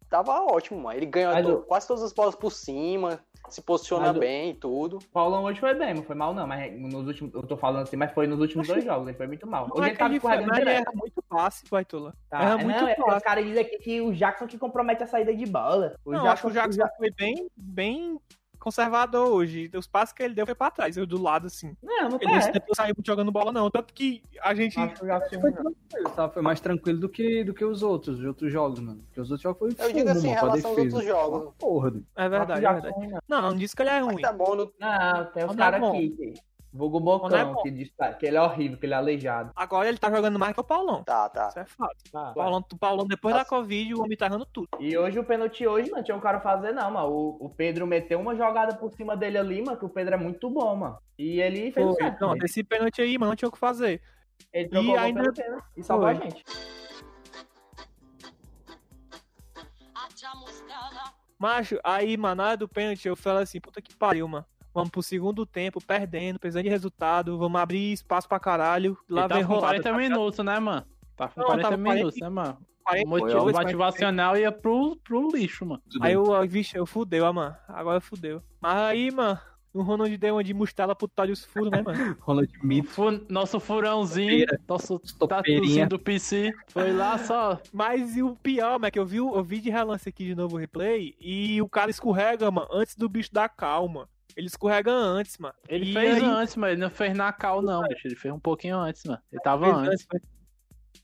tava ótimo, mano. Ele to- o- quase todas as bolas por cima, se posiciona Mas o- bem e tudo. O Paulão hoje foi bem, não foi mal não, mas nos últimos, eu tô falando assim, mas foi nos últimos dois jogos, ele foi muito mal. Não Hoje é ele tava foi, escorregando direto. erra muito passe, Baitola. Tá, erra é, muito não, é, passe. os caras dizem aqui que o Jackson que compromete a saída de bola. O Não, acho que o Jackson foi bem, bem conservador hoje. Os passos que ele deu foi pra trás, eu do lado, assim. Não, não Ele não é. muito jogando bola, não. Tanto que a gente. Jackson Foi tranquilo, tá? Foi mais tranquilo do que, do que os outros, os outros jogos, mano. Porque os outros jogos foi Eu digo assim, em fumo, pra relação aos outros jogos. Porra. É verdade, é verdade. Jackson, não. Não, não disse que ele é Mas ruim. tá bom, no... Não, tem os caras aqui. Vulgo Quando é que diz que ele é horrível, que ele é aleijado. Agora ele tá jogando mais que o Paulão. Tá, tá. Isso é fato. Tá. O Paulão, o Paulão depois da Nossa. Covid, o homem tá errando tudo. E hoje o pênalti hoje, não tinha um cara fazer, não, mano. O, o Pedro meteu uma jogada por cima dele ali, mano, que o Pedro é muito bom, mano. E ele fez o Foi. certo. Não, esse pênalti aí, mano, não tinha o que fazer. Ele trocou e ainda- pênalti e salvou a gente. Macho, aí, mano, na hora do pênalti, eu falei assim, puta que pariu, mano. Vamos pro segundo tempo, perdendo, precisando de resultado, vamos abrir espaço pra caralho. Lá Ele vem tá com rolada. 40 minutos, né, mano? Tá com Não, 40 tava 40 minutos, né, mano? 42, O 40. motivacional ia pro, pro lixo, mano. Aí eu, ó, vixe, eu fudeu, ó, mano. Agora fudeu. Mas aí, mano, o Ronald deu uma de mostela pro Thales Furo, né, mano? [laughs] Ronald Mito. Fu- Nosso furãozinho, nosso tatuzinho do PC, foi lá só. Mas e o pior, mano, é que eu vi, o- eu vi de relance aqui de novo o replay e o cara escorrega, mano, antes do bicho dar calma. Ele escorrega antes, mano. Ele E fez aí- antes, mas ele não fez na cal, não, bicho. Ele fez um pouquinho antes, mano. Ele tava Fez antes. antes,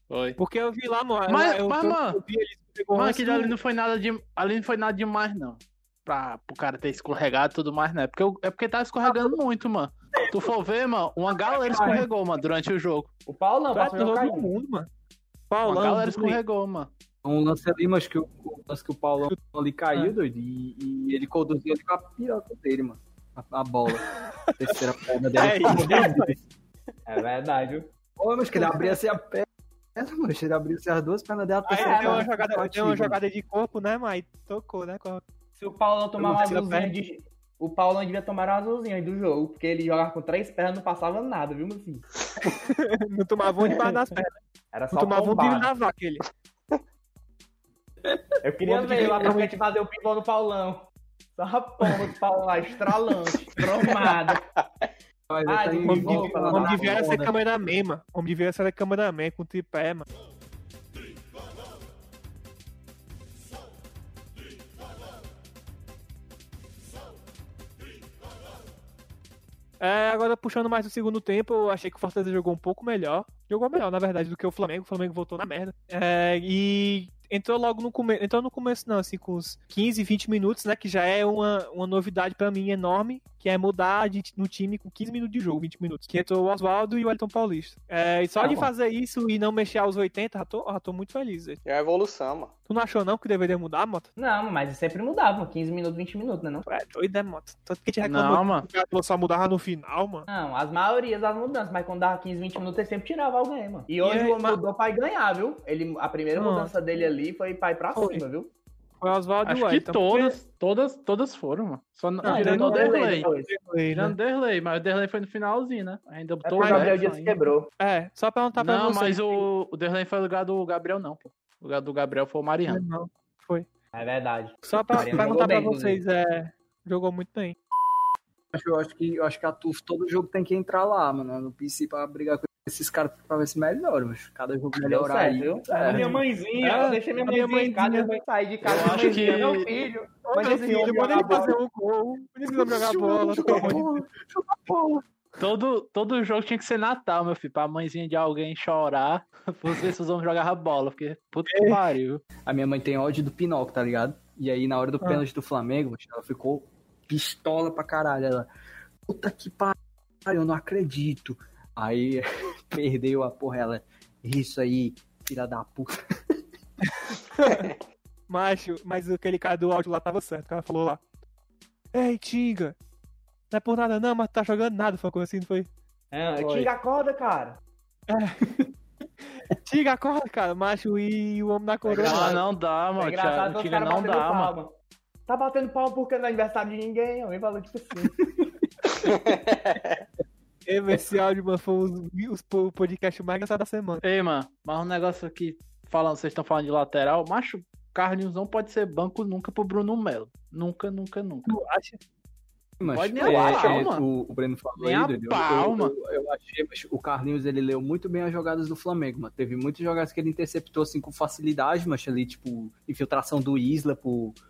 Foi. Porque eu vi lá, mano. Mas- eu, mas, eu, mano, eu vi ele Mano, aquilo ali não foi nada de. Ali não foi nada demais, não. Pra, pro cara ter escorregado e tudo mais, né? Porque, eu- é porque tá escorregando muito, mano. Tu for ver, mano, uma galera escorregou, mano, durante o jogo. O Paulo não, Pra passou todo mundo, mano. Uma Paulão, galera do- escorregou, mano. Um lance ali, mas que o, o lance que o Paulão ali caiu, doido, e, e ele conduziu ali com a piroca dele, mano. A, a bola. [laughs] A terceira perna dele. É isso. É verdade, viu? Pô, mas que ele abria assim a perna, mano. Se ele abrisse as duas pernas dela, Aí deu uma perna jogada, deu uma ativa, jogada de corpo, né, mas tocou, né? com- Se o Paulo não tomar uma azulzinha perna. de. O Paulo não devia tomar uma azulzinha do jogo, porque ele jogava com três pernas não passava nada, viu, meu filho? [laughs] Não tomava um debaixo das pernas. Era só Não tomava um tiro na vaca, ele. Eu queria ver lá pra gente fazer o pivô no Paulão. Só a pomba do Paulão lá, estralante, [laughs] tromada. Mas Ah, de O homem o homem da devia ser foda. cameraman, mano. O homem devia ser cameraman com tripé, mano. É, agora puxando mais do segundo tempo, eu achei que o Fortaleza jogou um pouco melhor. Jogou melhor, na verdade, do que o Flamengo. O Flamengo voltou na merda. É, e entrou logo no começo. Entrou no começo, não, assim, com uns 15, 20 minutos, né? Que já é uma, uma novidade pra mim enorme, que é mudar de, no time com 15 minutos de jogo, 20 minutos. Que entrou o Oswaldo e o Elton Paulista. É, e só Tá de bom. fazer isso e não mexer aos 80, já tô, já tô muito feliz. velho. É a evolução, mano. Tu não achou não que deveria mudar, Moto? Não, mas sempre mudava, 15 minutos, 20 minutos, né? Não? É doido, né, Moto? Tanto que te reclamou Não, mano. que só mudava no final, mano. Não, as maiorias das mudanças, mas quando dava 15, 20 minutos, ele sempre tirava alguém, mano. E hoje E aí, mudou pra ir ganhar, viu? Ele, a primeira Não. mudança dele ali foi pra ir pra Foi. cima, viu? Foi Oswaldo e Acho o que Elton. todas, todas, todas foram, mano. Só não, Não, tirando não, o não, Derley. depois. porque- Tirando o Derley, mas o Derley foi no finalzinho, né? Ainda É botou porque o o Gabriel Dias ainda. quebrou. É, só perguntar pra Não, vocês. mas o, o Derley foi no lugar do Gabriel, não, pô. O lugar do Gabriel foi o Mariano. Não, É verdade. só pra perguntar pra vocês, é... Jogou muito bem. Eu acho que, eu acho que a TUF todo jogo tem que entrar lá, mano, no PC pra brigar com esses caras pra ver se melhora, mas cada jogo melhorar certo, aí. viu? É. Minha mãezinha, É, eu deixei minha a minha mãezinha em casa, mãezinha. minha mãe sair de casa. Eu acho mãezinha, que- Meu filho, meu filho, manda jogar ele fazer bola. um gol. Ele jogar bola, Deus. Todo, todo jogo tinha que ser Natal, meu filho, pra mãezinha de alguém chorar, se [laughs] os homens jogavam bola, porque puta que pariu. A minha mãe tem ódio do Pinóquio, tá ligado? E aí, na hora do Ah. pênalti do Flamengo, ela ficou pistola pra caralho. Ela, puta que pariu, eu não acredito. Aí, [laughs] perdeu a porra, ela, isso aí, filha da puta. [laughs] Macho, mas aquele cara do áudio lá tava certo. O cara falou lá. Ei, Tinga. Não é por nada não, mas tu tá jogando nada. Foi uma coisa assim, não foi? É, Foi. Tinga, acorda, cara. [laughs] Tinga, acorda, cara. Macho e o homem da coroa. Ah, não dá, É mano. Tiga caras não dá, mano. palma. Tá batendo palma porque não é aniversário de ninguém. Alguém falou tipo assim. Esse áudio, mano, foi os, os, o podcast mais engraçado da semana. Ei, mano, mas um negócio aqui, falando, vocês estão falando de lateral, macho, Carlinhos não pode ser banco nunca pro Bruno Melo. Nunca, nunca, nunca. Tu acha? Mas, Pode nem é, a é, mano. o, o Breno falou Nem aí, a doido, eu- pau, eu, eu, eu achei, mas o Carlinhos, ele leu muito bem as jogadas do Flamengo, mano. Teve muitas jogadas que ele interceptou, assim, com facilidade, mas ali, tipo, infiltração do Isla pro, pro,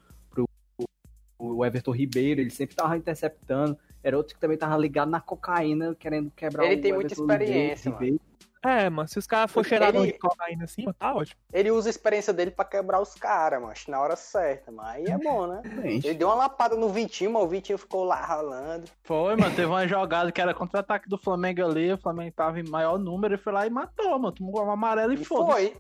pro Everton Ribeiro, ele sempre tava interceptando. Era outro que também tava ligado na cocaína, querendo quebrar Ele o tem muita Everton experiência, Ribeiro. É, mano, se os caras for Ele- cheiradão de cocaína assim, mano, tá ótimo. Ele usa a experiência dele pra quebrar os caras, mas na hora certa. Mas aí é bom, né? Ele deu uma lapada no Vitinho, mas o Vitinho ficou lá ralando. Foi, mano, teve uma jogada que era contra-ataque do Flamengo ali, o Flamengo tava em maior número, ele foi lá e matou, mano, tomou um amarelo e, E foda foi.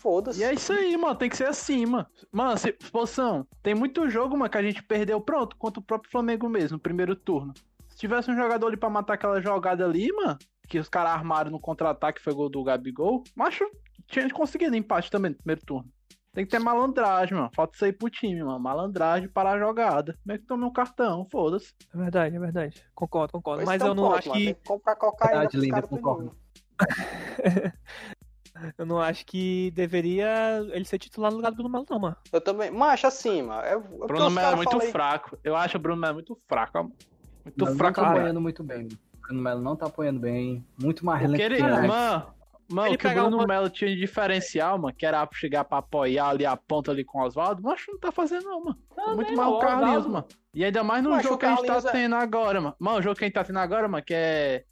Foda-se. E é isso aí, mano, tem que ser assim, mano. Mano, se, Poção, tem muito jogo, mano, que a gente perdeu pronto contra o próprio Flamengo mesmo, no primeiro turno. Se tivesse um jogador ali pra matar aquela jogada ali, mano, que os caras armaram no contra-ataque, foi gol do Gabigol, macho, tinha conseguido empate também no primeiro turno. Tem que ter malandragem, mano. Falta isso aí pro time, mano. Malandragem para a jogada. Como é que tomei um cartão? Foda-se. É verdade, é verdade. Concordo, concordo. Pois Mas então eu não pronto, acho mano, que. Comprar cocaína Verdade, linda, concordo. [laughs] Eu não acho que deveria ele ser titular no lugar do Bruno Melo, não, mano. Eu também. Macho, assim, mano. É, é porque Bruno Melo é muito aí- fraco. Eu acho o Bruno Melo muito fraco. Muito Não, não fraco, tá cara. apoiando muito bem, mano. O Bruno Melo não tá apoiando bem. Muito mais relento ele, mano, mano, Ele o que o Bruno uma- Melo tinha de diferencial, mano, que era chegar pra apoiar ali a ponta ali com o Oswaldo, mas não tá fazendo não, mano. Muito não, mais o Carlinhos, mano. E ainda mais no Mas jogo o que a gente tá é- tendo agora, mano. Mano, o jogo que a gente tá tendo agora, mano, que é,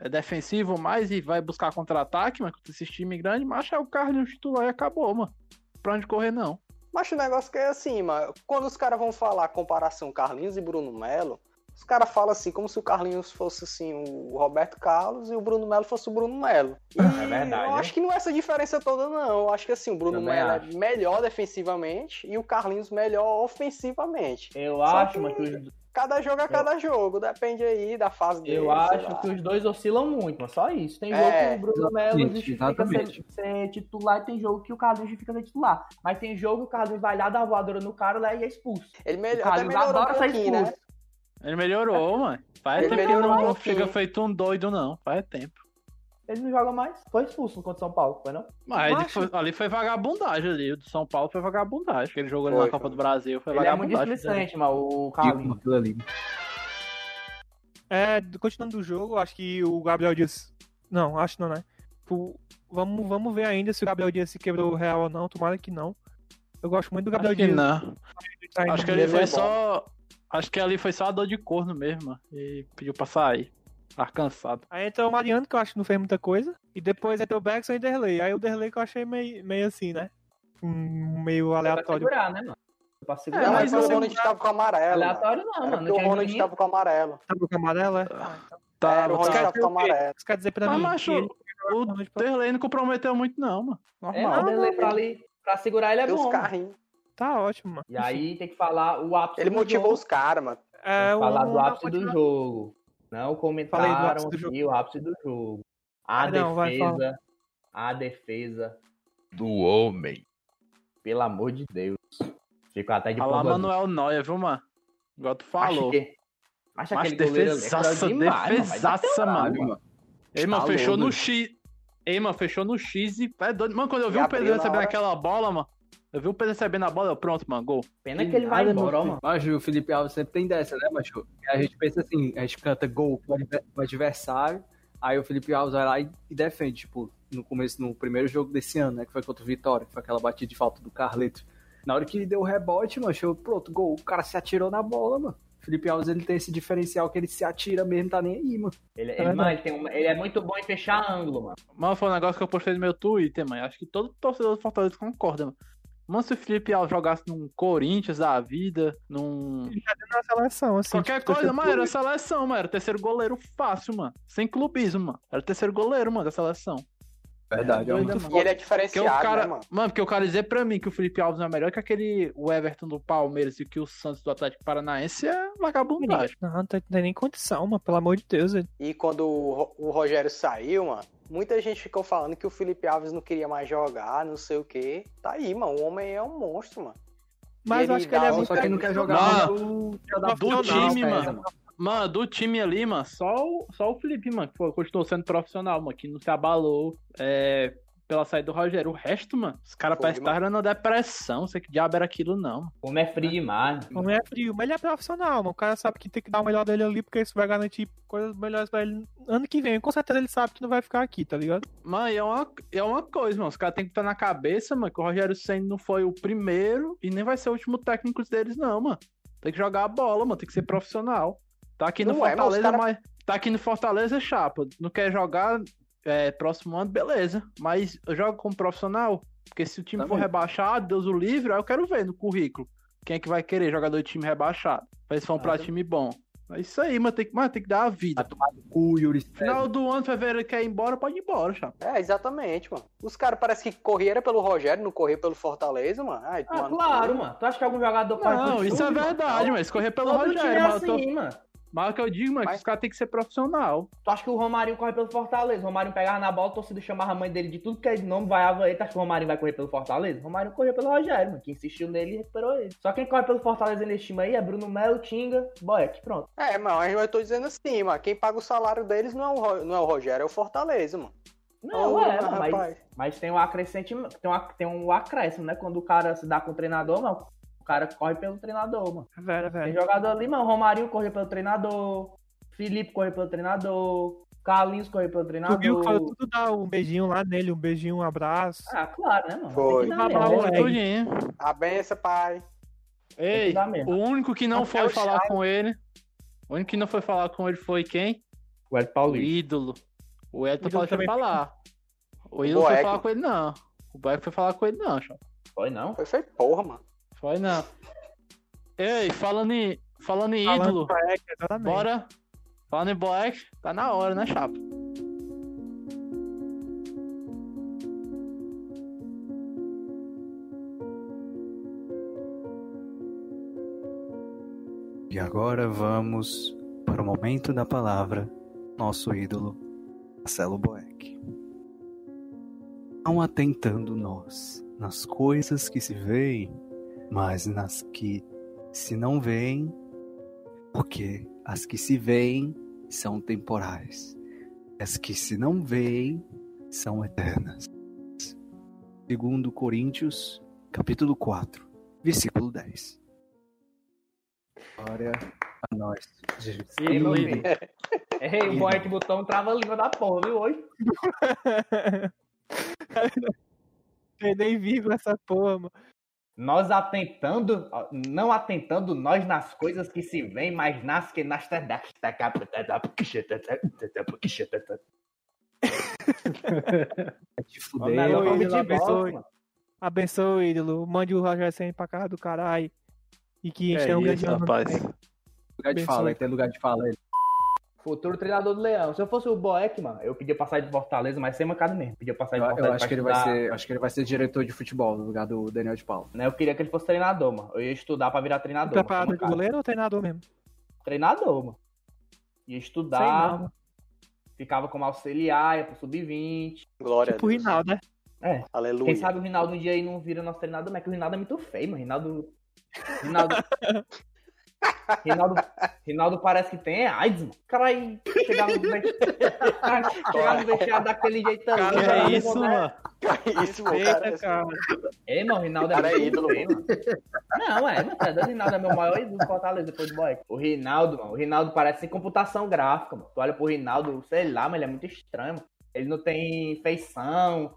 é defensivo mais e vai buscar contra-ataque, mano, contra esses times grandes, mas é o Carlinhos titular e acabou, mano. Pra onde correr, não. Mas o negócio que é assim, mano. Quando os caras vão falar comparação Carlinhos e Bruno Melo, os caras falam assim, como se o Carlinhos fosse assim o Roberto Carlos e o Bruno Melo fosse o Bruno Melo. E É verdade, Eu né? acho que não é essa diferença toda, não. Eu acho que assim, o Bruno Também Melo acho. é melhor defensivamente e o Carlinhos melhor ofensivamente. Eu Só acho, que- mano, que os, Cada jogo é cada jogo, depende aí da fase dele. eu acho que os dois oscilam muito, mas só isso. Tem jogo É, que o Bruno Melo justifica ser, ser titular e tem jogo que o Carlinhos justifica ser titular. Mas tem jogo que o Carlinhos vai lá dar voadora no cara lá e é expulso. Ele O melhor, até Carlinhos melhorou um ser né? expulso. Ele melhorou, mano. Faz Ele tempo que não, fica feito um doido, não. Faz tempo. Ele não joga mais. Foi expulso contra o São Paulo, foi não? Mas ele foi- ali foi vagabundagem ali. O do São Paulo foi vagabundagem. Aquele jogo ali Foi, na Copa foi. do Brasil foi Ele é muito vagabundagem. displicente, mano, o Carlinhos. aquilo ali. É, continuando do jogo, acho que o Gabriel Dias. Não, acho não, né? Tipo, vamos, vamos ver ainda se o Gabriel Dias se quebrou real ou não. Tomara que não. Eu gosto muito do Gabriel Acho que Dias. não. Tá Acho que bem. ali foi bom. só. Acho que ali foi só a dor de corno mesmo. mano, E pediu pra sair. Tá cansado. Aí entrou o Mariano, que eu acho que não fez muita coisa. E depois entrou o Bergson e o Derlei. Aí o Derlei que eu achei meio, meio assim, né? Um, meio Pra aleatório. segurar, né, mano? Pra segurar. Não, mas mas o Ronald tava com o amarelo. Aleatório não, Era mano. porque o Ronald ninguém. tava com o amarelo. Tá com amarelo, é? Ah, então. Tá, Era, o tá. Ronald tava com o amarelo. Isso quer dizer pra Mas, mim macho, que ele O Derlei não comprometeu muito, não, mano. É, Normal. não, Derlei pra ali, pra segurar ele é os bom. mano. carrinhos. tá ótimo, mano. E aí tem que falar o ápice Ele do motivou jogo. os caras, mano. É, Tem que falar um- do ápice do jogo. Não do comentaram ápice do jogo. aqui o ápice do jogo. A Ah, não, defesa. A defesa do homem. Pelo amor de Deus. Fico até de Olha lá, pomba- Manuel Noia, viu, mano? Igual tu falou. Acho que, acho Mas aquele goleiro ali é defesaça, mano. Defesaça, mano. Ei, mano, Tá fechou no X. Ei, mano, fechou no X e. É doido. Mano, quando eu vi E o Pedro abriu na recebendo hora. aquela bola, mano. Eu vi o Pedro recebendo a bola, eu, pronto, mano, gol. Pena que ele vai embora, mano. Mas o Felipe Alves sempre tem dessa, né, macho? A gente pensa assim, a gente canta gol pro adver- pro adversário, aí o Felipe Alves vai lá e, e defende, tipo, no começo, no primeiro jogo desse ano, né, que foi contra o Vitória, que foi aquela batida de falta do Carleto. Na hora que ele deu o rebote, mano, eu, pronto, gol, o cara se atirou na bola, mano. O Felipe Alves, ele tem esse diferencial que ele se atira mesmo, tá nem aí, mano. Ele, ele, mano, ele, tem uma- ele é muito bom em fechar ângulo, mano. Mano, foi um negócio que eu postei no meu Twitter, mano. Acho que todo torcedor do Fortaleza concorda, mano. Mano, se o Felipe jogasse num Corinthians da vida, num. Ele na seleção, assim. Qualquer tipo, coisa, mano, era seleção, mano. Era terceiro goleiro fácil, mano. Sem clubismo, mano. Era terceiro goleiro, mano, da seleção. Verdade, é doido, muito mano. E ele é Porque o diferenciado, cara. né, mano? Mano, porque o cara dizer pra mim que o Felipe Alves não é melhor que aquele o Everton do Palmeiras e que o Santos do Atlético Paranaense é vagabundagem. Não, não tem nem condição, mano. Pelo amor de Deus. velho. E quando o, Ro- o Rogério saiu, mano, muita gente ficou falando que o Felipe Alves não queria mais jogar, não sei o quê. Tá aí, mano. O homem é um monstro, mano. Mas ele eu acho que ele é um- muito. Só que não quer jogar Mano, já dá do profissional, time, pesa, mano. Mano, do time ali, mano, só o, só o Felipe, mano, que foi, continuou sendo profissional, mano, que não se abalou é, pela saída do Rogério. O resto, mano, os caras parecem estavam na depressão. Não sei que diabo era aquilo, não. O homem é frio demais. O homem é frio, mas ele é profissional, mano. O cara sabe que tem que dar o melhor dele ali, porque isso vai garantir coisas melhores pra ele ano que vem. Com certeza ele sabe que não vai ficar aqui, tá ligado? Mano, é uma, é uma coisa, mano. Os caras têm que estar na cabeça, mano, que o Rogério Senna não foi o primeiro e nem vai ser o último técnico deles, não, mano. Tem que jogar a bola, mano. Tem que ser profissional. Tá aqui no Não é, Fortaleza, cara- mas. Tá aqui no Fortaleza, chapa. Não quer jogar é, próximo ano, beleza. Mas eu jogo como profissional. Porque se o time for rebaixado, Deus o livre, aí eu quero ver no currículo. Quem é que vai querer jogador de time rebaixado? Pra eles vão pra time bom. É isso aí, mano. Tem que, mano, tem que dar a vida. No cu, Yuri. Final do ano, fevereiro, quer ir embora, pode ir embora, chapa. É, exatamente, mano. Os caras parecem que correram pelo Rogério, não correram pelo Fortaleza, mano. Ai, Ah, claro, cu. mano. Tu acha que algum jogador faz Não, isso é mano? verdade, mas escorrer pelo Todo time Rogério, é mas eu tô- assim, mano. Mas o que eu digo, mano, é que Mas- os caras têm que ser profissional. Tu acha que o Romarinho corre pelo Fortaleza? O Romarinho pegava na bola, a torcida chamava a mãe dele de tudo que é de nome, vaiava ele. Tu acha que o Romarinho vai correr pelo Fortaleza? O Romarinho correu pelo Rogério, mano. Que insistiu nele e recuperou ele. Só quem corre pelo Fortaleza nesse time aí é Bruno Melo, Tinga, Boeck. Pronto. É, mano, eu tô dizendo assim, mano. Quem paga o salário deles não é o, não é o Rogério, é o Fortaleza, mano. Não, Ô, é, mas, rapaz. mas tem um acrescente, tem, um, tem um acréscimo, né? Quando o cara se dá com o treinador, mano, cara corre pelo treinador, mano. É velho, é Tem velho. jogador ali, mano. Romarinho correu pelo treinador. Felipe correu pelo treinador. Carlinhos correu pelo Tu treinador. viu que foi tudo dar um beijinho lá nele, um beijinho, um abraço. Ah, claro, né, mano? Foi. Tem que dar mesmo. mas Foi moleque. tudinho. A benção, pai. Tem Ei, o único que não Até foi o falar com ele. O único que não foi falar com ele foi quem? O Ed O Paulista. ídolo. O O falou que foi falar. O O ídolo foi falar com ele, não. O Boeck foi falar com ele, não, chapa. Foi, não? Foi, foi porra, mano. Foi não. Ei, falando em, falando em Falando ídolo, pra Eck, exatamente. bora. Falando em Boeck, tá na hora, né, chapa? E agora vamos para o momento da palavra, nosso ídolo, Marcelo Boeck. Não atentando nós nas coisas que se veem, mas nas que se não veem, porque as que se veem são temporais, as que se não veem são eternas. Segundo Coríntios, capítulo 4, versículo 10. Glória a nós, Jesus. Ei, filho. Ei, o boy que botou um trava-língua da porra, viu, hoje? [laughs] Tem nem vírgula essa porra, mano. Nós atentando, não atentando nós nas coisas que se veem, mas nas que nas Te é um ídolo, abençoe. Abençoe, ídolo. Mande o Roger Sen pra casa do caralho. E que a gente É um grande rapaz. Lugar de fala, tem lugar de fala aí. Futuro treinador do Leão. Se eu fosse o Boeck, mano, eu pedia passar de Fortaleza, mas sem mancada mesmo. Pedia passar de Fortaleza. eu acho que ele vai ser, acho que ele vai ser diretor de futebol no lugar do Daniel de Paula. Né? Eu queria que ele fosse treinador, mano. Eu ia estudar pra virar treinador. sem Preparador de goleiro ou treinador mesmo? Treinador, mano. Ia Sei estudar, não, mano. ficava como auxiliar, ia pro sub-20. Glória Tipo o. Rinaldo, né? É. Aleluia. Quem sabe o Rinaldo um dia aí não vira nosso treinador, mas é que o Rinaldo é muito feio, mano. Rinaldo. Rinaldo. [laughs] Rinaldo, Rinaldo parece que tem AIDS, mano. O cara aí chegar no vestiário, [laughs] chegar no vestiário daquele jeito ali. Cara, é isso, vou- mano? Isso, mano, Eita, cara. cara. Ei, mano, o Rinaldo é Cara, é muito ídolo, feio, mano. Não, é, não, tá doido, o Rinaldo é meu maior ídolo do Fortaleza depois do boy. O Rinaldo, mano, o Rinaldo parece sem computação gráfica, mano. Tu olha pro Rinaldo, sei lá, mas ele é muito estranho, mano. Ele não tem feição,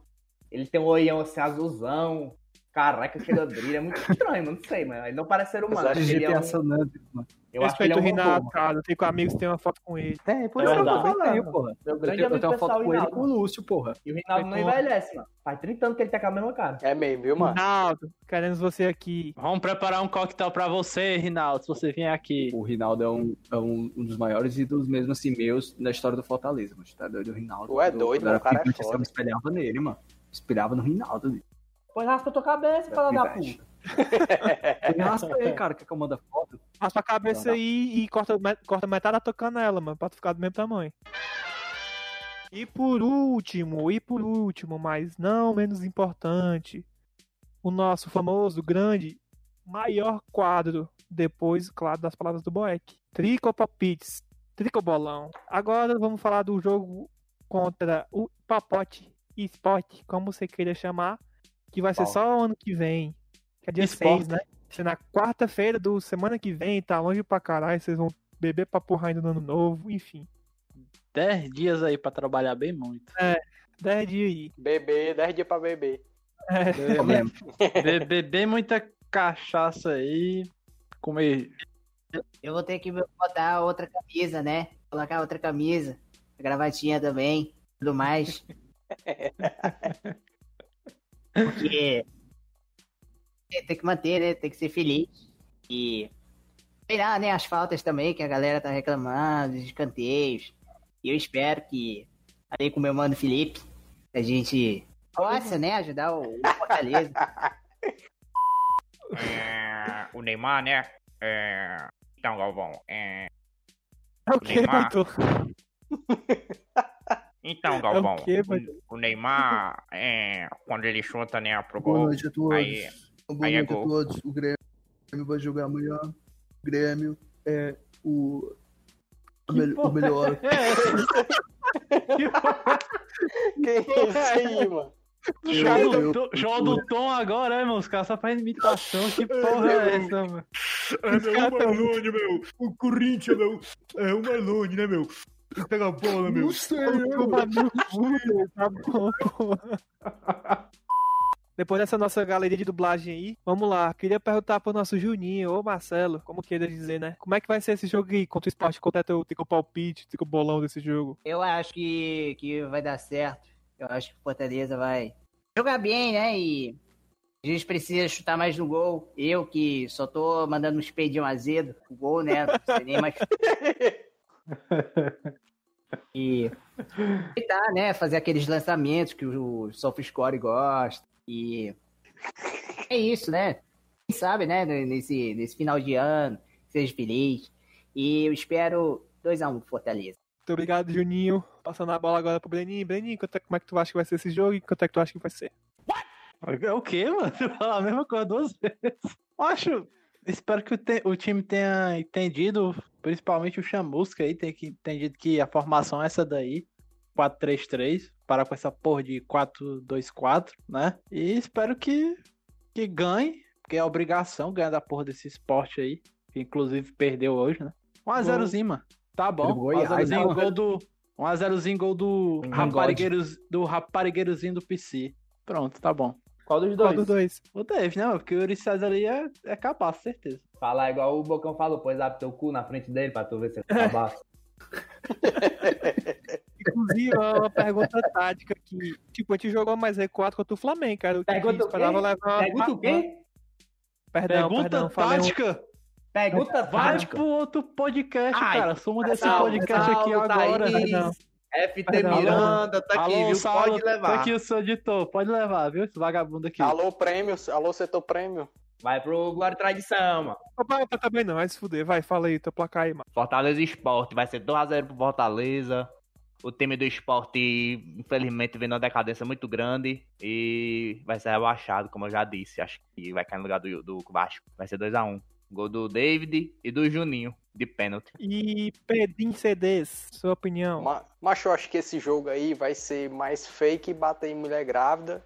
ele tem um olhão assim azulzão, careca chega brilho, é muito estranho, mano, não sei, mano. Ele não parece ser humano. Mas acho que ele é um- San Andreas, mano. Eu acho que ele Respeito é o um robô, Rinaldo, mano. cara. Eu tenho com amigos que tem uma foto com ele. Tem, por É isso que eu tô falando, porra. Meu Eu grande tenho, eu amigo tenho uma foto pessoal, com ele e com o Lúcio, porra. E o Rinaldo não envelhece, mano. Faz 30 anos que ele tá com a mesma cara. É mesmo, viu, mano? Rinaldo, queremos você aqui. Vamos preparar um coquetel pra você, Rinaldo, se você vier aqui. O Rinaldo é um, é um, um dos maiores ídolos mesmo assim meus na história do Fortaleza, mano. Tá doido o Rinaldo. Tu é Eu- doido, eu era mano, o cara é foda. Eu me espelhava nele, mano. Inspirava no Rinaldo. Pois raspa tua cabeça, fala da puta. [laughs] Raspa aí, cara, quer que eu manda foto? Raspa a cabeça Não dá. aí e corta, corta metade da tua canela, mano, pra tu ficar do mesmo tamanho. E por último, e por último, mas não menos importante, o nosso famoso, grande, maior quadro, depois, claro, das palavras do Boeck. Tricopalpites, Tricobolão. Agora vamos falar do jogo contra o Papote Esporte, como você queira chamar, que vai ser só o ano que vem, que é dia Esporte. 6, né? Se na quarta-feira do semana que vem, tá longe pra caralho, vocês vão beber pra porra ainda no ano novo, enfim. 10 dias aí pra trabalhar bem muito. 10 dias aí. Bebê, 10 dias pra beber. É, Problema. Be- [laughs] Beber muita cachaça aí. Comer. Eu vou ter que botar outra camisa, né? Colocar outra camisa. Gravatinha também. Tudo mais. [laughs] Porque. [laughs] é, Tem que manter, né? Tem que ser feliz. E. Sei lá, né? As faltas também, que a galera tá reclamando, os escanteios. E eu espero que, ali com o meu mano Felipe, a gente possa, né? Ajudar o o Fortaleza. [laughs] É, o Neymar, né? É, então, Galvão, é, [laughs] o que, Neymar. Então, Galvão, quê, o, o Neymar, é, quando ele chuta, né, pro Boa gol, noite a todos. aí, Boa aí é noite a gol. todos. O Grêmio vai jogar amanhã. O Grêmio é o, a mel- o melhor. [laughs] Que isso aí, mano? Eu- do, Tom agora, é, mano? Os caras só fazem imitação. Que porra é essa, mano? É, meu, o Marlone, meu. O Corinthians, meu. É o Marlone, né, meu? Pegar a bola, meu. Não sei, cu, Tá bom, porra. Depois dessa nossa galeria de dublagem aí, vamos lá. Queria perguntar pro nosso Juninho ou Marcelo, como queira dizer, né? Como é que vai ser esse jogo aí contra o esporte? Contra o teu palpite, teu bolão desse jogo? Eu acho que, que vai dar certo. Eu acho que o Fortaleza vai jogar bem, né? E a gente precisa chutar mais no gol. Eu que só tô mandando um espedinho azedo o gol, né? Não sei nem mais. [laughs] E tentar, né? Fazer aqueles lançamentos que o SofaScore gosta. E é isso, né? Quem sabe, né? Nesse, nesse final de ano, seja feliz. E eu espero 2x1 pro Fortaleza. Muito obrigado, Juninho. Passando a bola agora pro Breninho. Breninho, quanto é- como é que tu acha que vai ser esse jogo e quanto é que tu acha que vai ser? É o quê, mano? [laughs] Você fala a mesma coisa duas vezes. Acho. Espero que o, te- o time tenha entendido, principalmente o Chamusca aí, tenha que- entendido que a formação é essa daí. 4-3-3, parar com essa porra de 4-2-4, né? E espero que, que ganhe, porque é obrigação ganhar da porra desse esporte aí, que inclusive perdeu hoje, né? 1x0zinho, mano. Tá bom. Pelo Goiás, 1x0zinho né? gol do. 1x0zinho gol do Engode. raparigueiros, do raparigueirozinho do PC. Pronto, tá bom. Qual dos Qual dois? dos dois? O Dave, né? mano? Porque o Yuri César ali é, é cabaço, certeza. Falar igual o Bocão falou, pôs abre teu cu na frente dele pra tu ver se ele tá baixo. Inclusive, é uma pergunta tática que, tipo, a gente jogou mais R4 contra o Flamengo, cara. O que Pergunta o quê? esperava levar. Pergunta o quê? Perdão, Pergunta perdão, falei um- tática. Pergunta Vai tática. pro outro podcast, Ai, cara. Suma desse salve, podcast aqui salve, agora. Thaís. Perdão. FT Perdão. Miranda, tá aqui, Alô, viu? Saulo, Pode Tá levar. aqui o seu editor. Pode levar, viu? Esse vagabundo aqui. Alô, prêmio. Alô, setor prêmio. Vai pro Glória e Tradição, mano. Opa, opa, também não, vai se fuder. Vai, fala aí, teu placar aí, mano. Fortaleza Esporte, vai ser 2x0 pro Fortaleza. O time do esporte, infelizmente, vem numa decadência muito grande e vai ser rebaixado, como eu já disse. Acho que vai cair no lugar do, do Vasco. Vai ser 2x1. Gol do David e do Juninho, de pênalti. E Pedrinho CDs, sua opinião. Ma- Mas eu acho que esse jogo aí vai ser mais fake e bater em mulher grávida.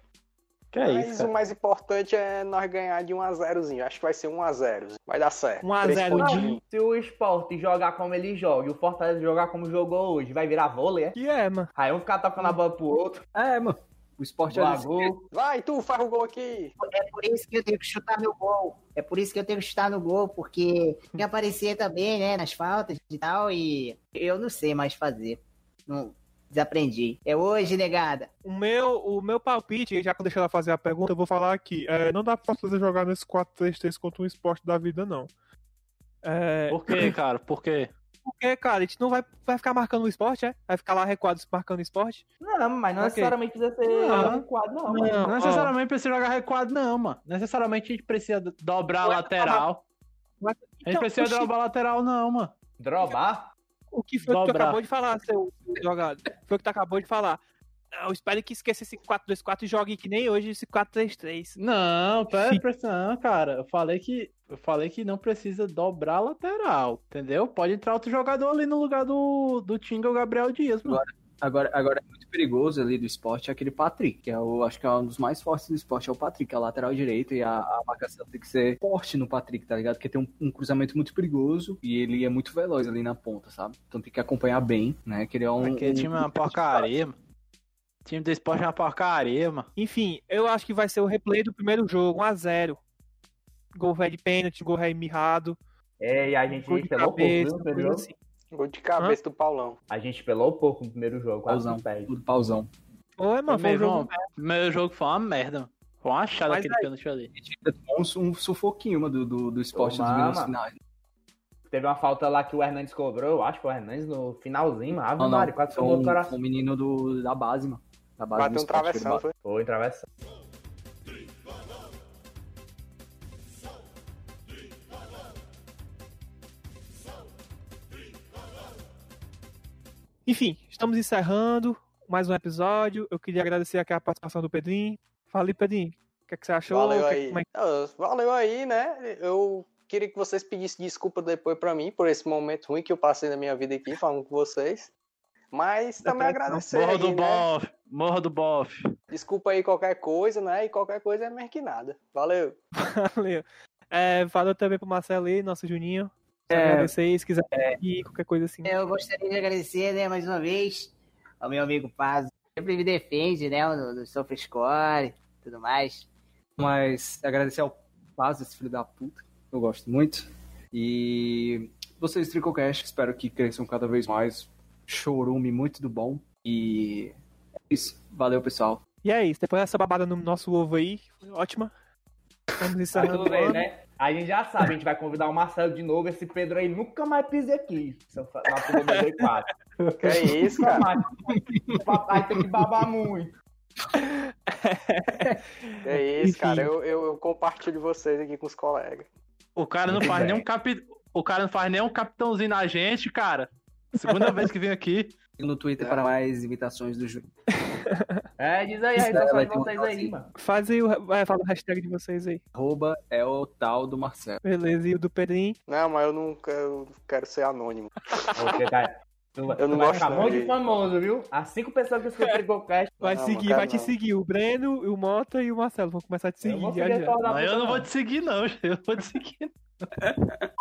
Que é Mas isso, o mais importante é nós ganhar de 1x0zinho. Acho que vai ser 1x0. Vai dar certo. 1 a Três 0 pontinhos. Se o esporte jogar como ele joga e o Fortaleza jogar como jogou hoje, vai virar vôlei, é? Que é, mano. Aí um ficar tocando a bola pro outro. É, mano. O esporte é jeito. Gol. Vai, tu, faz o gol aqui. É por isso que eu tenho que chutar no gol. É por isso que eu tenho que chutar no gol, porque tem que aparecer também, né, nas faltas e tal, e eu não sei mais fazer. Não, desaprendi. É hoje, negada. O meu, o meu palpite, já que eu deixei ela fazer a pergunta, eu vou falar aqui. É, não dá pra fazer jogar nesse 4-3-3 contra um esporte da vida, não. É, Por quê, [clears throat] cara? Por quê? Porque, cara, a gente não vai, vai ficar marcando o esporte, é? Vai ficar lá recuado marcando o esporte? Não, mas não Ok. necessariamente precisa ser Não. adequado, não. Não, mano. Não ó. necessariamente precisa jogar recuado, não, mano. Necessariamente a gente precisa do- dobrar a lateral. Mas- A gente então, precisa oxi, dobrar a lateral, não, mano. Drobar? O que foi que tu dobrar. acabou de falar, seu seu jogado? Foi o que tu acabou de falar. Não, espero que esqueça esse 4-2-4 e jogue que nem hoje esse 4-3-3. Não, pera, não, cara. Eu falei que eu falei que não precisa dobrar a lateral, entendeu? Pode entrar outro jogador ali no lugar do do Tinga ou Gabriel Dias, mano. Agora, agora é muito perigoso ali do esporte aquele Patrick, que é o, acho que é um dos mais fortes do esporte, é o Patrick, é a lateral direita, e a, a marcação tem que ser forte no Patrick, tá ligado? Porque tem um, um cruzamento muito perigoso e ele é muito veloz ali na ponta, sabe? Então tem que acompanhar bem, né? Que ele é um. Aquele um- time é uma porcaria, mano. O time do esporte é uma porcaria, mano. Enfim, eu acho que vai ser o replay do primeiro jogo, 1x0. Gol velho de pênalti, gol mirrado, É, e a gente gol de pelou pouco cabeça, viu, no primeiro coisa jogo. assim. Gol de cabeça do Paulão. A gente pelou pouco no primeiro jogo, quase Pauzão, que perde. tudo pauzão. Foi, mano, foi um jogo meu jogo foi uma merda, mano. Foi uma achada Mas aquele aí- pênalti ali. A gente ainda tomou um, um sufoquinho mano, do, do, do esporte nos Toma, minutos mano. finais. Teve uma falta lá que o Hernandes cobrou, eu acho que foi o Hernandes no finalzinho, mano. Ave Não, não, Maria, quase foi tomou o um, cara. foi um menino do, da base, mano. Da base do Bateu um travessão, foi? Foi, travessa. Enfim, estamos encerrando mais um episódio. Eu queria agradecer aqui a participação do Pedrinho. Fala aí, Pedrinho. O que, é que você achou? Valeu é aí. como é que- Valeu aí, né? Eu queria que vocês pedissem desculpa depois pra mim por esse momento ruim que eu passei na minha vida aqui falando com vocês. Mas também agradecer Morro do né? bofe. Morro do bofe. Desculpa aí qualquer coisa, né? E qualquer coisa é mais que nada. Valeu. [laughs] Valeu. É, valeu também pro Marcelo aí, nosso Juninho. É. agradecer se quiser ir, qualquer coisa assim. Eu gostaria de agradecer, né, mais uma vez, ao meu amigo Paz. Sempre me defende, né, no, no SofaScore e tudo mais. Mas agradecer ao Paz, esse filho da puta. Eu gosto muito. E vocês, Tricocast, espero que cresçam cada vez mais. Chorume muito do bom. E é isso. Valeu, pessoal. E é isso, depois dessa babada no nosso ovo aí, foi ótima. Vamos Tá encerrando tudo bem, né? A gente já sabe, a gente vai convidar o Marcelo de novo. Esse Pedro aí nunca mais pise aqui. Na do 94. Que é isso, cara? mais. O papai tem que babar muito. [laughs] É isso, Enfim. cara. Eu, eu, eu compartilho vocês aqui com os colegas. O cara não faz nem um capi... O cara não faz nem um capitãozinho na gente, cara. Segunda vez que vem aqui. No Twitter para mais imitações do Júnior. É, diz aí a rede social vai de vocês aí, mano. Faz aí o, vai, fala o hashtag de vocês aí. Arroba é o tal do Marcelo. Beleza, e o do Pedrinho. Não, mas eu não quero, quero ser anônimo. Porque, cara, tu, vai- Eu não tu vai gosto ficar não, muito gente. famoso, viu? As cinco pessoas que escutam o Tricocast. Vai Não, seguir, não vai quero te não. seguir. O Breno, o Mota e o Marcelo vão começar a te Eu seguir vou já já. Mas eu não vou te seguir, não. [laughs] Eu vou te seguir. [laughs]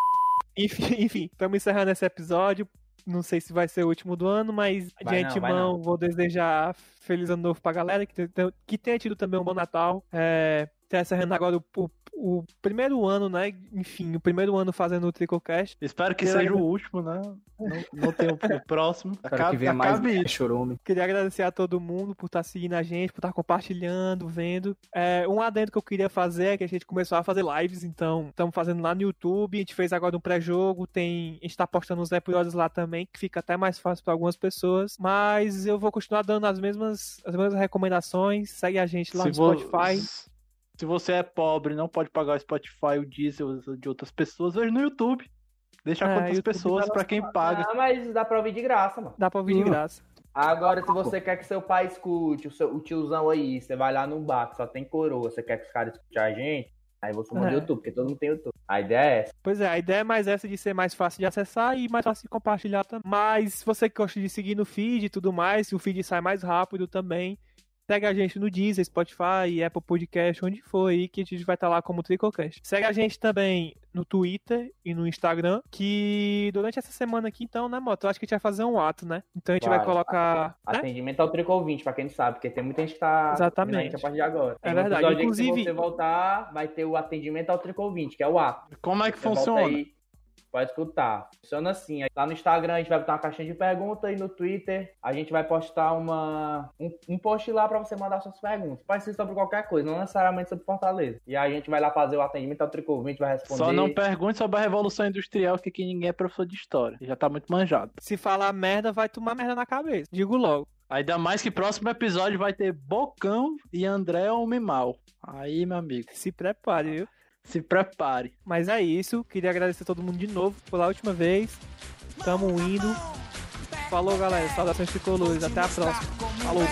Enfim, enfim, estamos encerrando esse episódio. Não sei se vai ser o último do ano, mas de Vai não, vai antemão não. vou desejar feliz ano novo pra galera, que, te- que tenha tido também um bom Natal. É, tá encerrando agora o, o- o primeiro ano, né? Enfim, o primeiro ano fazendo o Tricocast. Espero que Queria seja o agra- último, né? Não, não tem o, o próximo. Espero Acabe, que venha mais chorume. Queria agradecer a todo mundo por estar seguindo a gente, por estar compartilhando, vendo. É, um adendo que eu queria fazer é que a gente começou a fazer lives, então estamos fazendo lá no YouTube. A gente fez agora um pré-jogo, tem, a gente tá postando os episódios lá também, que fica até mais fácil para algumas pessoas. Mas eu vou continuar dando as mesmas, as mesmas recomendações. Segue a gente lá Se no vo- Spotify. Se você é pobre, não pode pagar o Spotify, o Diesel de outras pessoas, veja no YouTube. Deixa É, a conta das YouTube pessoas pra quem paga. Ah, mas dá pra ouvir de graça, mano. Dá pra ouvir de Hum. graça. Agora, se você quer que seu pai escute, o, seu, o tiozão aí, você vai lá no bar que só tem coroa, você quer que os caras escutem a gente, aí você manda É. no YouTube, porque todo mundo tem YouTube. A ideia é essa. Pois é, a ideia é mais essa de ser mais fácil de acessar e mais fácil de compartilhar também. Mas se você gosta de seguir no feed e tudo mais, o feed sai mais rápido também. Segue a gente no Deezer, Spotify, Apple Podcast, onde for aí, que a gente vai estar lá como Tricocast. Segue a gente também no Twitter e no Instagram, que durante essa semana aqui, então, né, Moto? Eu acho que a gente vai fazer um ato, né? Então a gente vai, Vai. colocar. né? Atendimento ao Trico 20, pra quem não sabe, porque tem muita gente que tá Exatamente. a gente a partir de agora. É Tem um verdade. Inclusive- Se você voltar, vai ter o atendimento ao Trico 20, que é o ato. Como é que Você volta funciona? Pode escutar. Funciona assim. Lá no Instagram a gente vai botar uma caixinha de pergunta e no Twitter a gente vai postar uma, um, um post lá pra você mandar suas perguntas. Pode ser sobre qualquer coisa, não necessariamente sobre Fortaleza. E aí a gente vai lá fazer o atendimento ao Trico 20, vai responder. Só não pergunte sobre a Revolução Industrial, que aqui ninguém é professor de história. Já tá muito manjado. Se falar merda, vai tomar merda na cabeça. Digo logo. Ainda mais que próximo episódio vai ter Bocão e André Homem Mal. Aí, meu amigo. Se prepare, viu? Se prepare. Mas é isso. Queria agradecer a todo mundo de novo pela última vez. Tamo indo. Falou, galera. Saudações tricolores. Até a próxima. Falou.